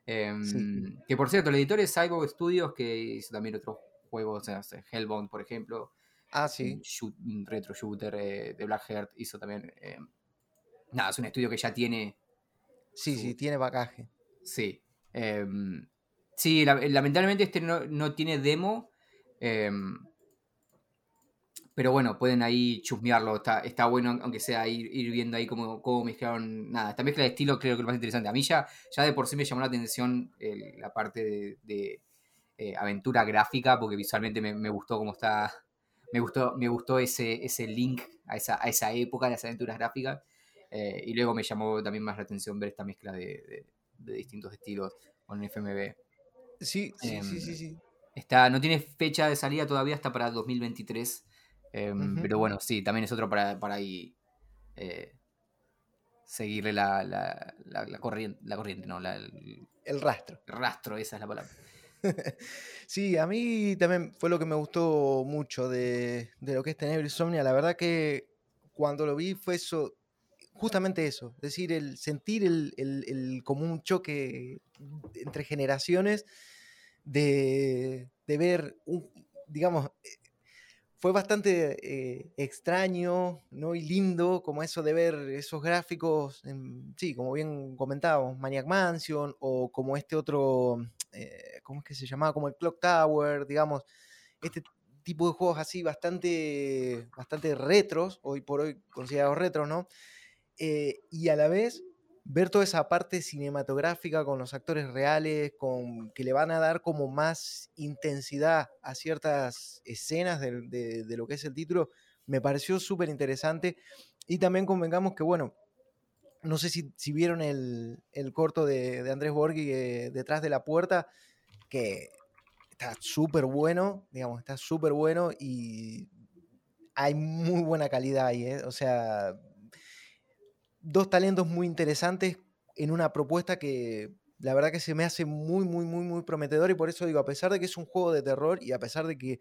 Speaker 3: Em, que por cierto, el editor es Cyborg Studios que hizo también otros juegos, Hellbound por ejemplo.
Speaker 1: Ah, sí.
Speaker 3: Un, retro shooter eh, de Black Heart hizo también. Em, nada, es un estudio que ya tiene.
Speaker 1: Sí, sí, tiene bagaje.
Speaker 3: Sí. Em, sí, lamentablemente este no, no tiene demo, Em, pero bueno, pueden ahí chusmearlo, está, está bueno, aunque sea ir, ir viendo ahí cómo, cómo, mezclaron. Nada, esta mezcla de estilo creo que es lo más interesante. A mí ya, ya de por sí me llamó la atención la parte de, eh, aventura gráfica, porque visualmente me, gustó cómo está. Me gustó, me gustó ese, ese link a esa, a esa época de las aventuras gráficas. Eh, y luego me llamó también más la atención ver esta mezcla de, distintos estilos con el FMV.
Speaker 1: Sí, sí, sí, sí, sí.
Speaker 3: Está, no tiene fecha de salida todavía hasta para 2023. Em, pero bueno, sí, también es otro para, para ahí eh, seguirle la, la, la, corriente, la corriente, no, el,
Speaker 1: el, rastro.
Speaker 3: rastro, esa es la palabra.
Speaker 1: sí, a mí también fue lo que me gustó mucho de, de lo que es tener Insomnia. La verdad que cuando lo vi fue eso, justamente eso, es decir, el sentir el, el, el como un choque entre generaciones de, de ver, un, digamos, fue bastante eh, extraño ¿no? y lindo como eso de ver esos gráficos, sí, como bien comentábamos, Maniac Mansion o como este otro, eh, ¿cómo es que se llamaba? Como el Clock Tower, digamos, este tipo de juegos así bastante, bastante retros, hoy por hoy considerados retros, ¿no? Eh, y a la vez ver toda esa parte cinematográfica con los actores reales, con, que le van a dar como más intensidad a ciertas escenas de, lo que es el título, me pareció súper interesante. Y también convengamos que, bueno, no sé si, vieron el, corto de, Andrés Borghi eh, detrás de la puerta, que está súper bueno, digamos, está súper bueno y hay muy buena calidad ahí, ¿eh? o sea, dos talentos muy interesantes en una propuesta que la verdad que se me hace muy, muy, muy, muy prometedor y por eso digo, a pesar de que es un juego de terror y a pesar de que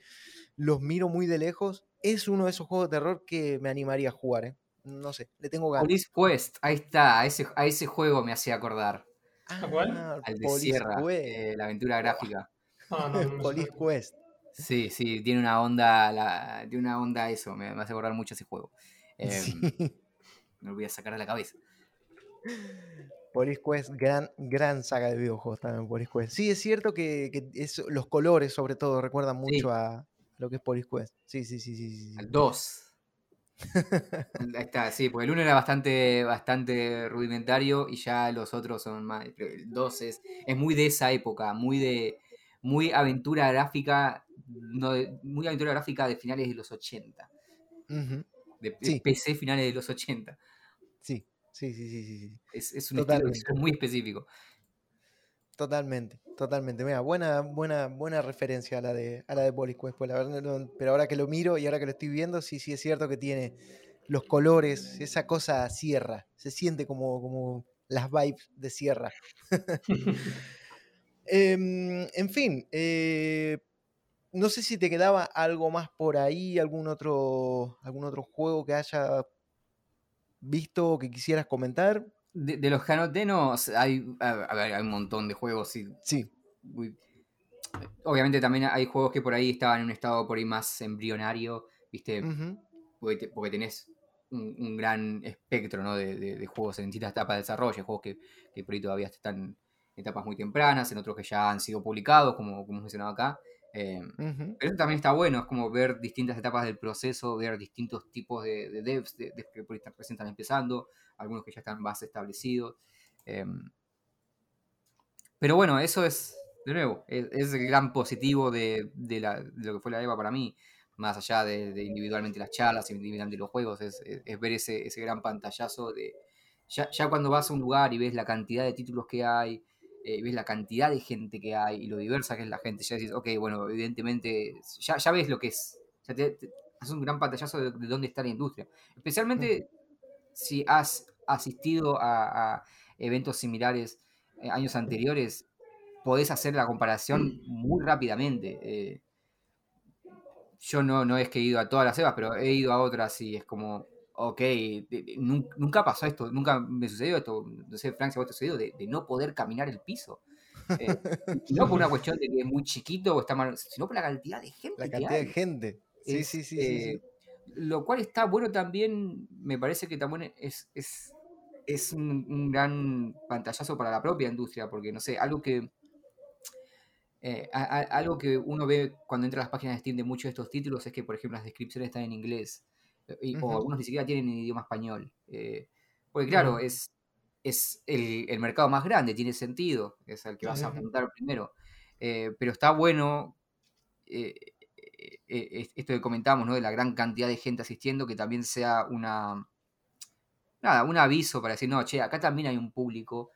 Speaker 1: los miro muy de lejos, es uno de esos juegos de terror que me animaría a jugar, ¿eh? No sé, le tengo ganas.
Speaker 3: Police Quest, ahí está, a ese, a ese juego me hacía acordar.
Speaker 2: ¿A cuál?
Speaker 3: Ah, Al de Sierra, eh, la aventura gráfica.
Speaker 1: Ah, Police Quest.
Speaker 3: Sí, sí, tiene una onda, la, tiene una onda eso, me, hace acordar mucho ese juego. Em, me lo voy a sacar a la cabeza.
Speaker 1: Police Quest, gran, gran saga de videojuegos también, Police Quest. Sí, es cierto que, los colores, sobre todo, recuerdan mucho a lo que es Police Quest. Sí, sí, sí, sí.
Speaker 3: Al 2. Ahí está, sí, porque el 1 era bastante, bastante rudimentario y ya los otros son más. El 2 es, muy de esa época, muy de. Muy aventura gráfica, no muy aventura gráfica de finales de los 80. De, PC finales de los 80.
Speaker 1: Sí, sí, sí, sí.
Speaker 3: Es, es un estilo muy específico.
Speaker 1: Totalmente, totalmente. Mira, buena, buena, buena referencia a la de, a la de pues, la verdad, pero ahora que lo miro y ahora que lo estoy viendo, sí, sí es cierto que tiene los colores, esa cosa sierra, se siente como, como las vibes de sierra. Em, en fin, eh, no sé si te quedaba algo más por ahí, algún otro, algún otro juego que haya visto o que quisieras comentar?
Speaker 3: De, los canotenos hay, hay un montón de juegos. Sí.
Speaker 1: sí.
Speaker 3: obviamente también hay juegos que por ahí estaban en un estado por ahí más embrionario, ¿viste? porque, tenés un, gran espectro ¿no? de, juegos en distintas etapas de desarrollo, juegos que, que, por ahí todavía están en etapas muy tempranas, en otros que ya han sido publicados, como, como hemos mencionado acá. Eh, pero eso también está bueno, es como ver distintas etapas del proceso, ver distintos tipos de, devs de, que por están empezando, algunos que ya están más establecidos. Eh, pero bueno, eso es, de nuevo, es, el gran positivo de, lo que fue la EVA para mí, más allá de, individualmente las charlas, individualmente los juegos, es, ver ese, gran pantallazo de... Ya, ya cuando vas a un lugar y ves la cantidad de títulos que hay, eh, ves la cantidad de gente que hay y lo diversa que es la gente, ya dices, ok, bueno, evidentemente, ya, ya ves lo que es. Ya te, haces un gran pantallazo de, dónde está la industria. Especialmente si has asistido a, eventos similares eh, años anteriores, podés hacer la comparación muy rápidamente. Eh, yo no, no es que he ido a todas las EVAs, pero he ido a otras y es como, ok, nunca pasó esto, nunca me sucedió esto, no sé, Francia, ¿vos te sucedió de, no poder caminar el piso? Eh, no por una cuestión de que es muy chiquito o está mal, sino por la cantidad de gente.
Speaker 1: La cantidad de gente. Sí, sí, sí,
Speaker 3: eh, Lo cual está bueno también, me parece que también es, es, es un, gran pantallazo para la propia industria, porque no sé, algo que. Eh, algo que uno ve cuando entra a las páginas de Steam de muchos de estos títulos es que, por ejemplo, las descripciones están en inglés o algunos ni siquiera tienen idioma español. Eh, porque claro, es, es el, mercado más grande, tiene sentido, es el que vas a apuntar primero. Eh, pero está bueno eh, esto que comentamos, ¿no? de la gran cantidad de gente asistiendo, que también sea una, nada, un aviso para decir, no, che, acá también hay un público.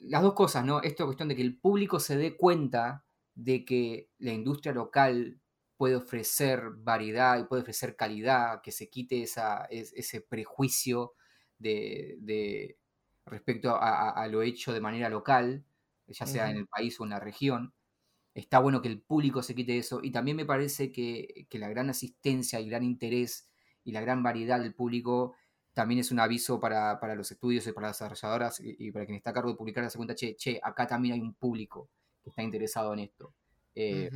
Speaker 3: Las dos cosas, ¿no? Esto es cuestión de que el público se dé cuenta de que la industria local puede ofrecer variedad y puede ofrecer calidad, que se quite esa, ese prejuicio de, respecto a, lo hecho de manera local, ya sea en el país o en la región. Está bueno que el público se quite eso y también me parece que, la gran asistencia y gran interés y la gran variedad del público también es un aviso para, los estudios y para las desarrolladoras y, para quien está a cargo de publicar la segunda, che, che, acá también hay un público que está interesado en esto. Eh,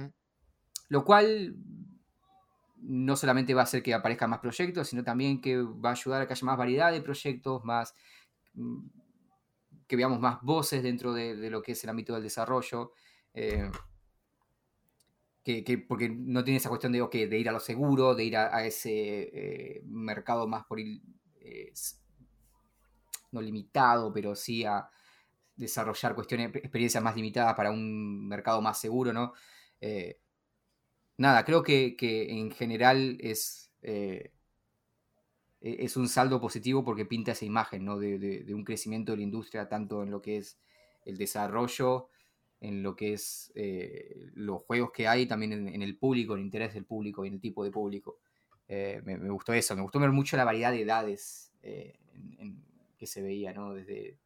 Speaker 3: lo cual no solamente va a hacer que aparezcan más proyectos, sino también que va a ayudar a que haya más variedad de proyectos, más mm, que veamos más voces dentro de, lo que es el ámbito del desarrollo. Eh, que, porque no tiene esa cuestión de, ir a lo seguro, de ir a, ese eh, mercado más por eh, no limitado, pero sí a desarrollar cuestiones, experiencias más limitadas para un mercado más seguro, ¿no? Nada, creo que, en general es, eh, e-, es un saldo positivo porque pinta esa imagen ¿no? de, un crecimiento de la industria, tanto en lo que es el desarrollo, en lo que es eh, los juegos que hay, también en, el público, el interés del público y en el tipo de público. Eh, me, gustó eso, me gustó ver mucho la variedad de edades que se veía, ¿no? Desde,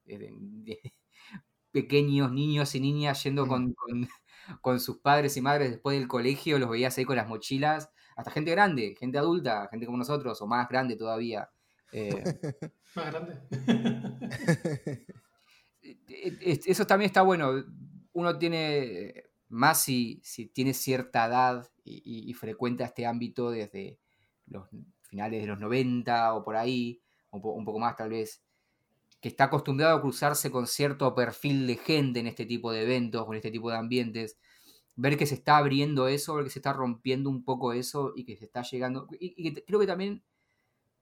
Speaker 3: pequeños niños y niñas yendo con, con sus padres y madres después del colegio, los veías ahí con las mochilas, hasta gente grande, gente adulta, gente como nosotros, o más grande todavía. Eh.
Speaker 2: más grande.
Speaker 3: Eso también está bueno. Uno tiene, más si, si tiene cierta edad y, frecuenta este ámbito desde los finales de los 90 o por ahí, un poco más tal vez, que está acostumbrado a cruzarse con cierto perfil de gente en este tipo de eventos, con este tipo de ambientes, ver que se está abriendo eso, ver que se está rompiendo un poco eso y que se está llegando, y, creo que también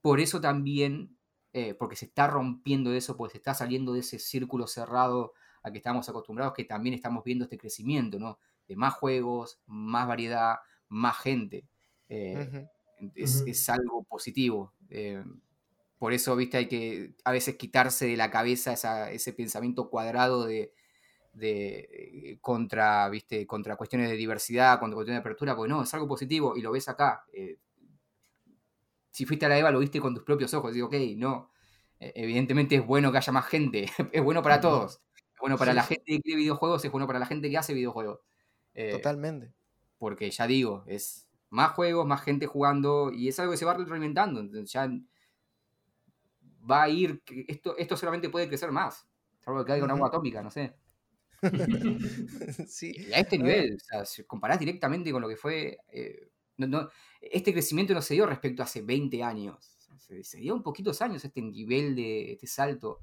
Speaker 3: por eso también, eh, porque se está rompiendo eso, porque se está saliendo de ese círculo cerrado a que estamos acostumbrados, que también estamos viendo este crecimiento, ¿no? De más juegos, más variedad, más gente. Eh, es, algo positivo. Eh, por eso, viste, hay que a veces quitarse de la cabeza ese pensamiento cuadrado de, eh, contra, viste, contra cuestiones de diversidad, contra cuestiones de apertura, porque no, es algo positivo y lo ves acá. Eh, si fuiste a la EVA, lo viste con tus propios ojos. Digo, ok, no. E, evidentemente es bueno que haya más gente. es bueno para todos. Es bueno para la gente que quiere videojuegos, es bueno para la gente que hace videojuegos.
Speaker 1: Eh, Totalmente.
Speaker 3: Porque ya digo, es más juegos, más gente jugando y es algo que se va. Entonces ya va a ir, esto, esto solamente puede crecer más. Salvo que caiga una agua atómica, no sé. sí. a este nivel, o sea, si comparás directamente con lo que fue. Eh, este crecimiento no se dio respecto a hace 20 años. Se, dio un poquitos años este nivel de este salto.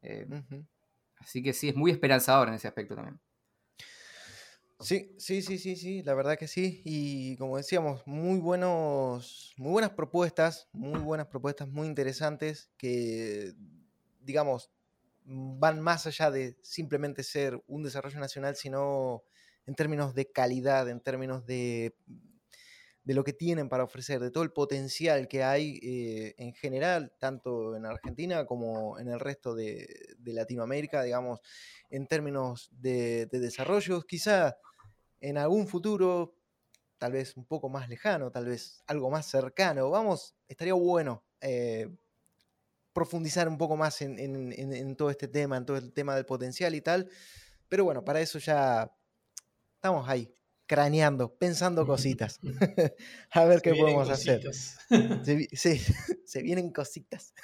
Speaker 3: Eh, así que sí, es muy esperanzador en ese aspecto también.
Speaker 1: Sí, sí, sí, sí, sí, la verdad que sí. Y como decíamos, muy buenos, muy buenas propuestas, muy buenas propuestas, muy interesantes, que, digamos, van más allá de simplemente ser un desarrollo nacional, sino en términos de calidad, en términos de, de lo que tienen para ofrecer, de todo el potencial que hay eh, en general, tanto en Argentina como en el resto de, Latinoamérica, digamos, en términos de, de desarrollo. Quizá en algún futuro, tal vez un poco más lejano, tal vez algo más cercano, vamos, estaría bueno eh, profundizar un poco más en, todo este tema, en todo el tema del potencial y tal. Pero bueno, para eso ya estamos ahí, craneando, pensando cositas. a ver qué podemos hacer. sí, se vienen cositas.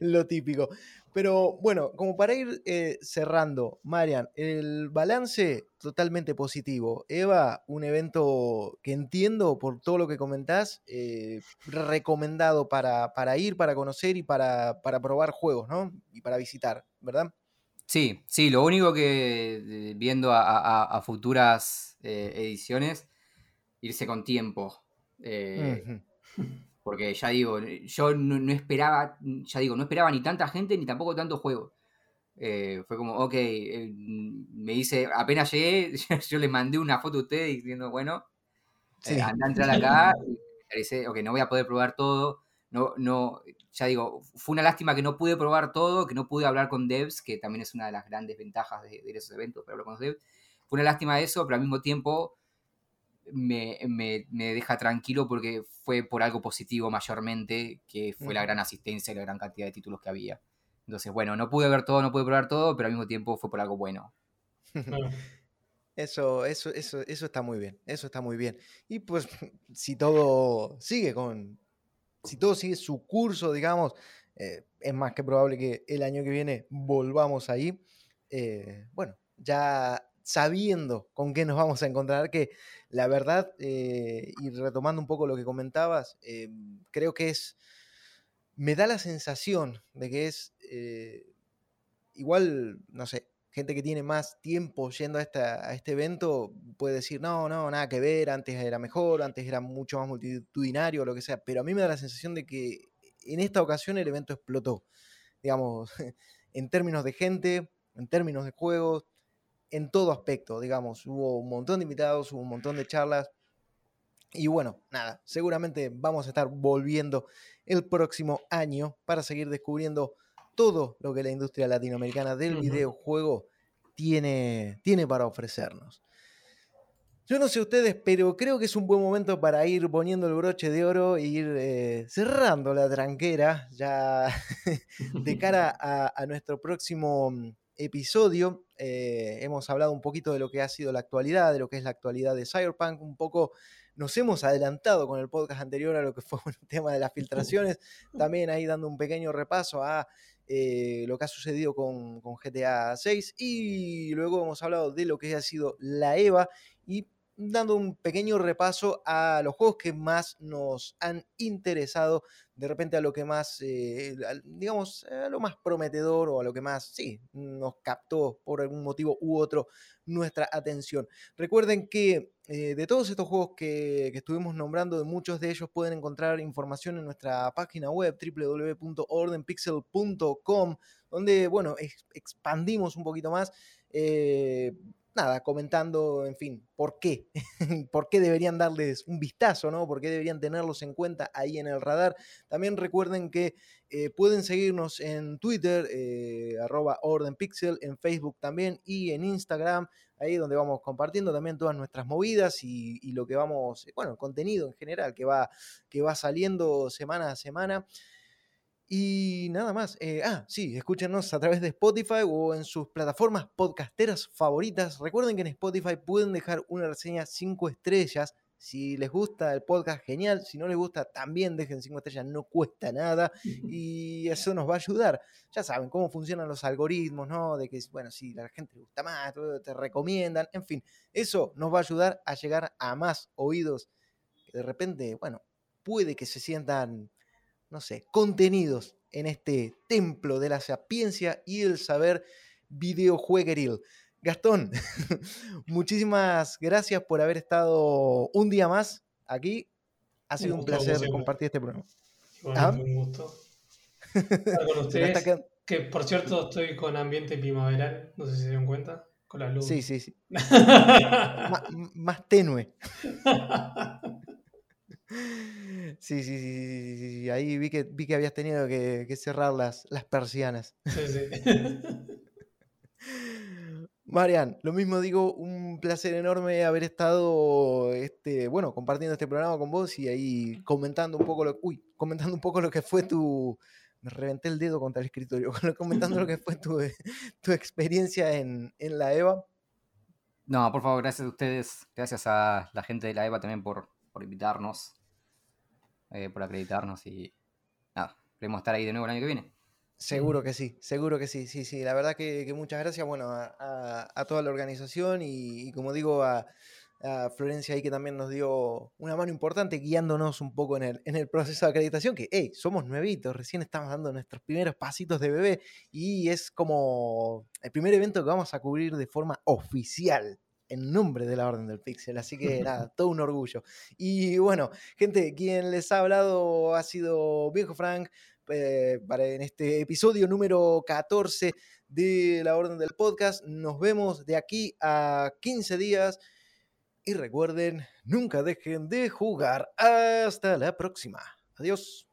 Speaker 1: Lo típico. Pero bueno, como para ir eh, cerrando, Marian, el balance totalmente positivo. Eva, un evento que entiendo por todo lo que comentás, eh, recomendado para, ir, para conocer y para, probar juegos, ¿no? Y para visitar, ¿verdad?
Speaker 3: Sí, sí, lo único que viendo a, futuras eh, ediciones, irse con tiempo. Porque ya digo, yo no, esperaba, ya digo, no esperaba ni tanta gente ni tampoco tanto juego. Eh, fue como, ok, eh, me dice, apenas llegué, yo le mandé una foto a usted diciendo, bueno, eh, anda a entrar acá. Y dice, ok, no voy a poder probar todo, no, no, ya digo, fue una lástima que no pude probar todo, que no pude hablar con devs, que también es una de las grandes ventajas de, de esos eventos, pero hablar con los devs. Fue una lástima eso, pero al mismo tiempo me, me, me, deja tranquilo porque fue por algo positivo mayormente, que fue la gran asistencia y la gran cantidad de títulos que había. Entonces, bueno, no pude ver todo, no pude probar todo, pero al mismo tiempo fue por algo bueno.
Speaker 1: Eso, eso, eso, eso está muy bien, eso está muy bien. Y pues, si todo sigue con, si todo sigue su curso, digamos, eh, es más que probable que el año que viene volvamos ahí. Eh, bueno, ya sabiendo con qué nos vamos a encontrar, que la verdad, eh, y retomando un poco lo que comentabas, creo que es, me da la sensación de que es igual, no sé, gente que tiene más tiempo yendo a, a, este evento puede decir, no, no, nada que ver, antes era mejor, antes era mucho más multitudinario, lo que sea, pero a mí me da la sensación de que en esta ocasión el evento explotó, digamos, en términos de gente, en términos de juegos, en todo aspecto, digamos, hubo un montón de invitados, hubo un montón de charlas. Y bueno, nada, seguramente vamos a estar volviendo el próximo año para seguir descubriendo todo lo que la industria latinoamericana del videojuego tiene, tiene para ofrecernos. Yo no sé ustedes, pero creo que es un buen momento para ir poniendo el broche de oro e ir eh, cerrando la tranquera ya de cara a, nuestro próximo mm, episodio. Eh, hemos hablado un poquito de lo que ha sido la actualidad, de lo que es la actualidad de Cyberpunk, un poco nos hemos adelantado con el podcast anterior a lo que fue el tema de las filtraciones, también ahí dando un pequeño repaso a eh, lo que ha sucedido con, GTA 6 y luego hemos hablado de lo que ha sido la EVA y dando un pequeño repaso a los juegos que más nos han interesado, de repente a lo que más, eh, digamos, a lo más prometedor o a lo que más, sí, nos captó por algún motivo u otro nuestra atención. Recuerden que eh, de todos estos juegos que, estuvimos nombrando, de muchos de ellos pueden encontrar información en nuestra página web www.ordenpixel.com, donde, bueno, expandimos un poquito más. Eh, nada, comentando, en fin, por qué, por qué deberían darles un vistazo, ¿no? Por qué deberían tenerlos en cuenta ahí en el radar. También recuerden que eh, pueden seguirnos en Twitter, eh, arroba ordenpixel, en Facebook también y en Instagram, ahí donde vamos compartiendo también todas nuestras movidas y, lo que vamos, bueno, el contenido en general que va, que va saliendo semana a semana. Y nada más. Eh, ah, sí, escúchenos a través de Spotify o en sus plataformas podcasteras favoritas. Recuerden que en Spotify pueden dejar una reseña 5 estrellas. Si les gusta el podcast, genial. Si no les gusta, también dejen 5 estrellas, no cuesta nada. Y eso nos va a ayudar. Ya saben cómo funcionan los algoritmos, ¿no? De que, bueno, si la gente le gusta más, te recomiendan. En fin, eso nos va a ayudar a llegar a más oídos que de repente, bueno, puede que se sientan no sé, contenidos en este templo de la sapiencia y el saber videojuegueril. Gastón, muchísimas gracias por haber estado un día más aquí. Ha sido un, placer compartir este programa.
Speaker 2: ¿Ah? Un gusto. con ustedes, que... por cierto estoy con ambiente primaveral, no sé si se dieron cuenta, con la luz.
Speaker 1: Sí, sí, sí. más tenue. Sí, sí, sí, sí, ahí vi que, vi que habías tenido que, cerrar las, las persianas. Sí, sí. Marian, lo mismo digo, un placer enorme haber estado, este, bueno, compartiendo este programa con vos y ahí comentando un poco lo, uy, comentando un poco lo que fue tu, me reventé el dedo contra el escritorio, comentando lo que fue tu, tu experiencia en, en, la EVA.
Speaker 3: No, por favor, gracias a ustedes, gracias a la gente de la EVA también por, por invitarnos. Eh, por acreditarnos y nada, queremos estar ahí de nuevo el año que viene.
Speaker 1: Seguro que sí, seguro que sí, sí, sí. La verdad que, muchas gracias, bueno, a, toda la organización y, como digo, a, Florencia ahí que también nos dio una mano importante guiándonos un poco en el, en el proceso de acreditación, que, hey, somos nuevitos, recién estamos dando nuestros primeros pasitos de bebé y es como el primer evento que vamos a cubrir de forma oficial en nombre de la Orden del Pixel. Así que nada, todo un orgullo. Y bueno, gente, quien les ha hablado ha sido Viejo Frank. Eh, para en este episodio número 14 de la Orden del Podcast. Nos vemos de aquí a 15 días. Y recuerden, nunca dejen de jugar. Hasta la próxima. Adiós.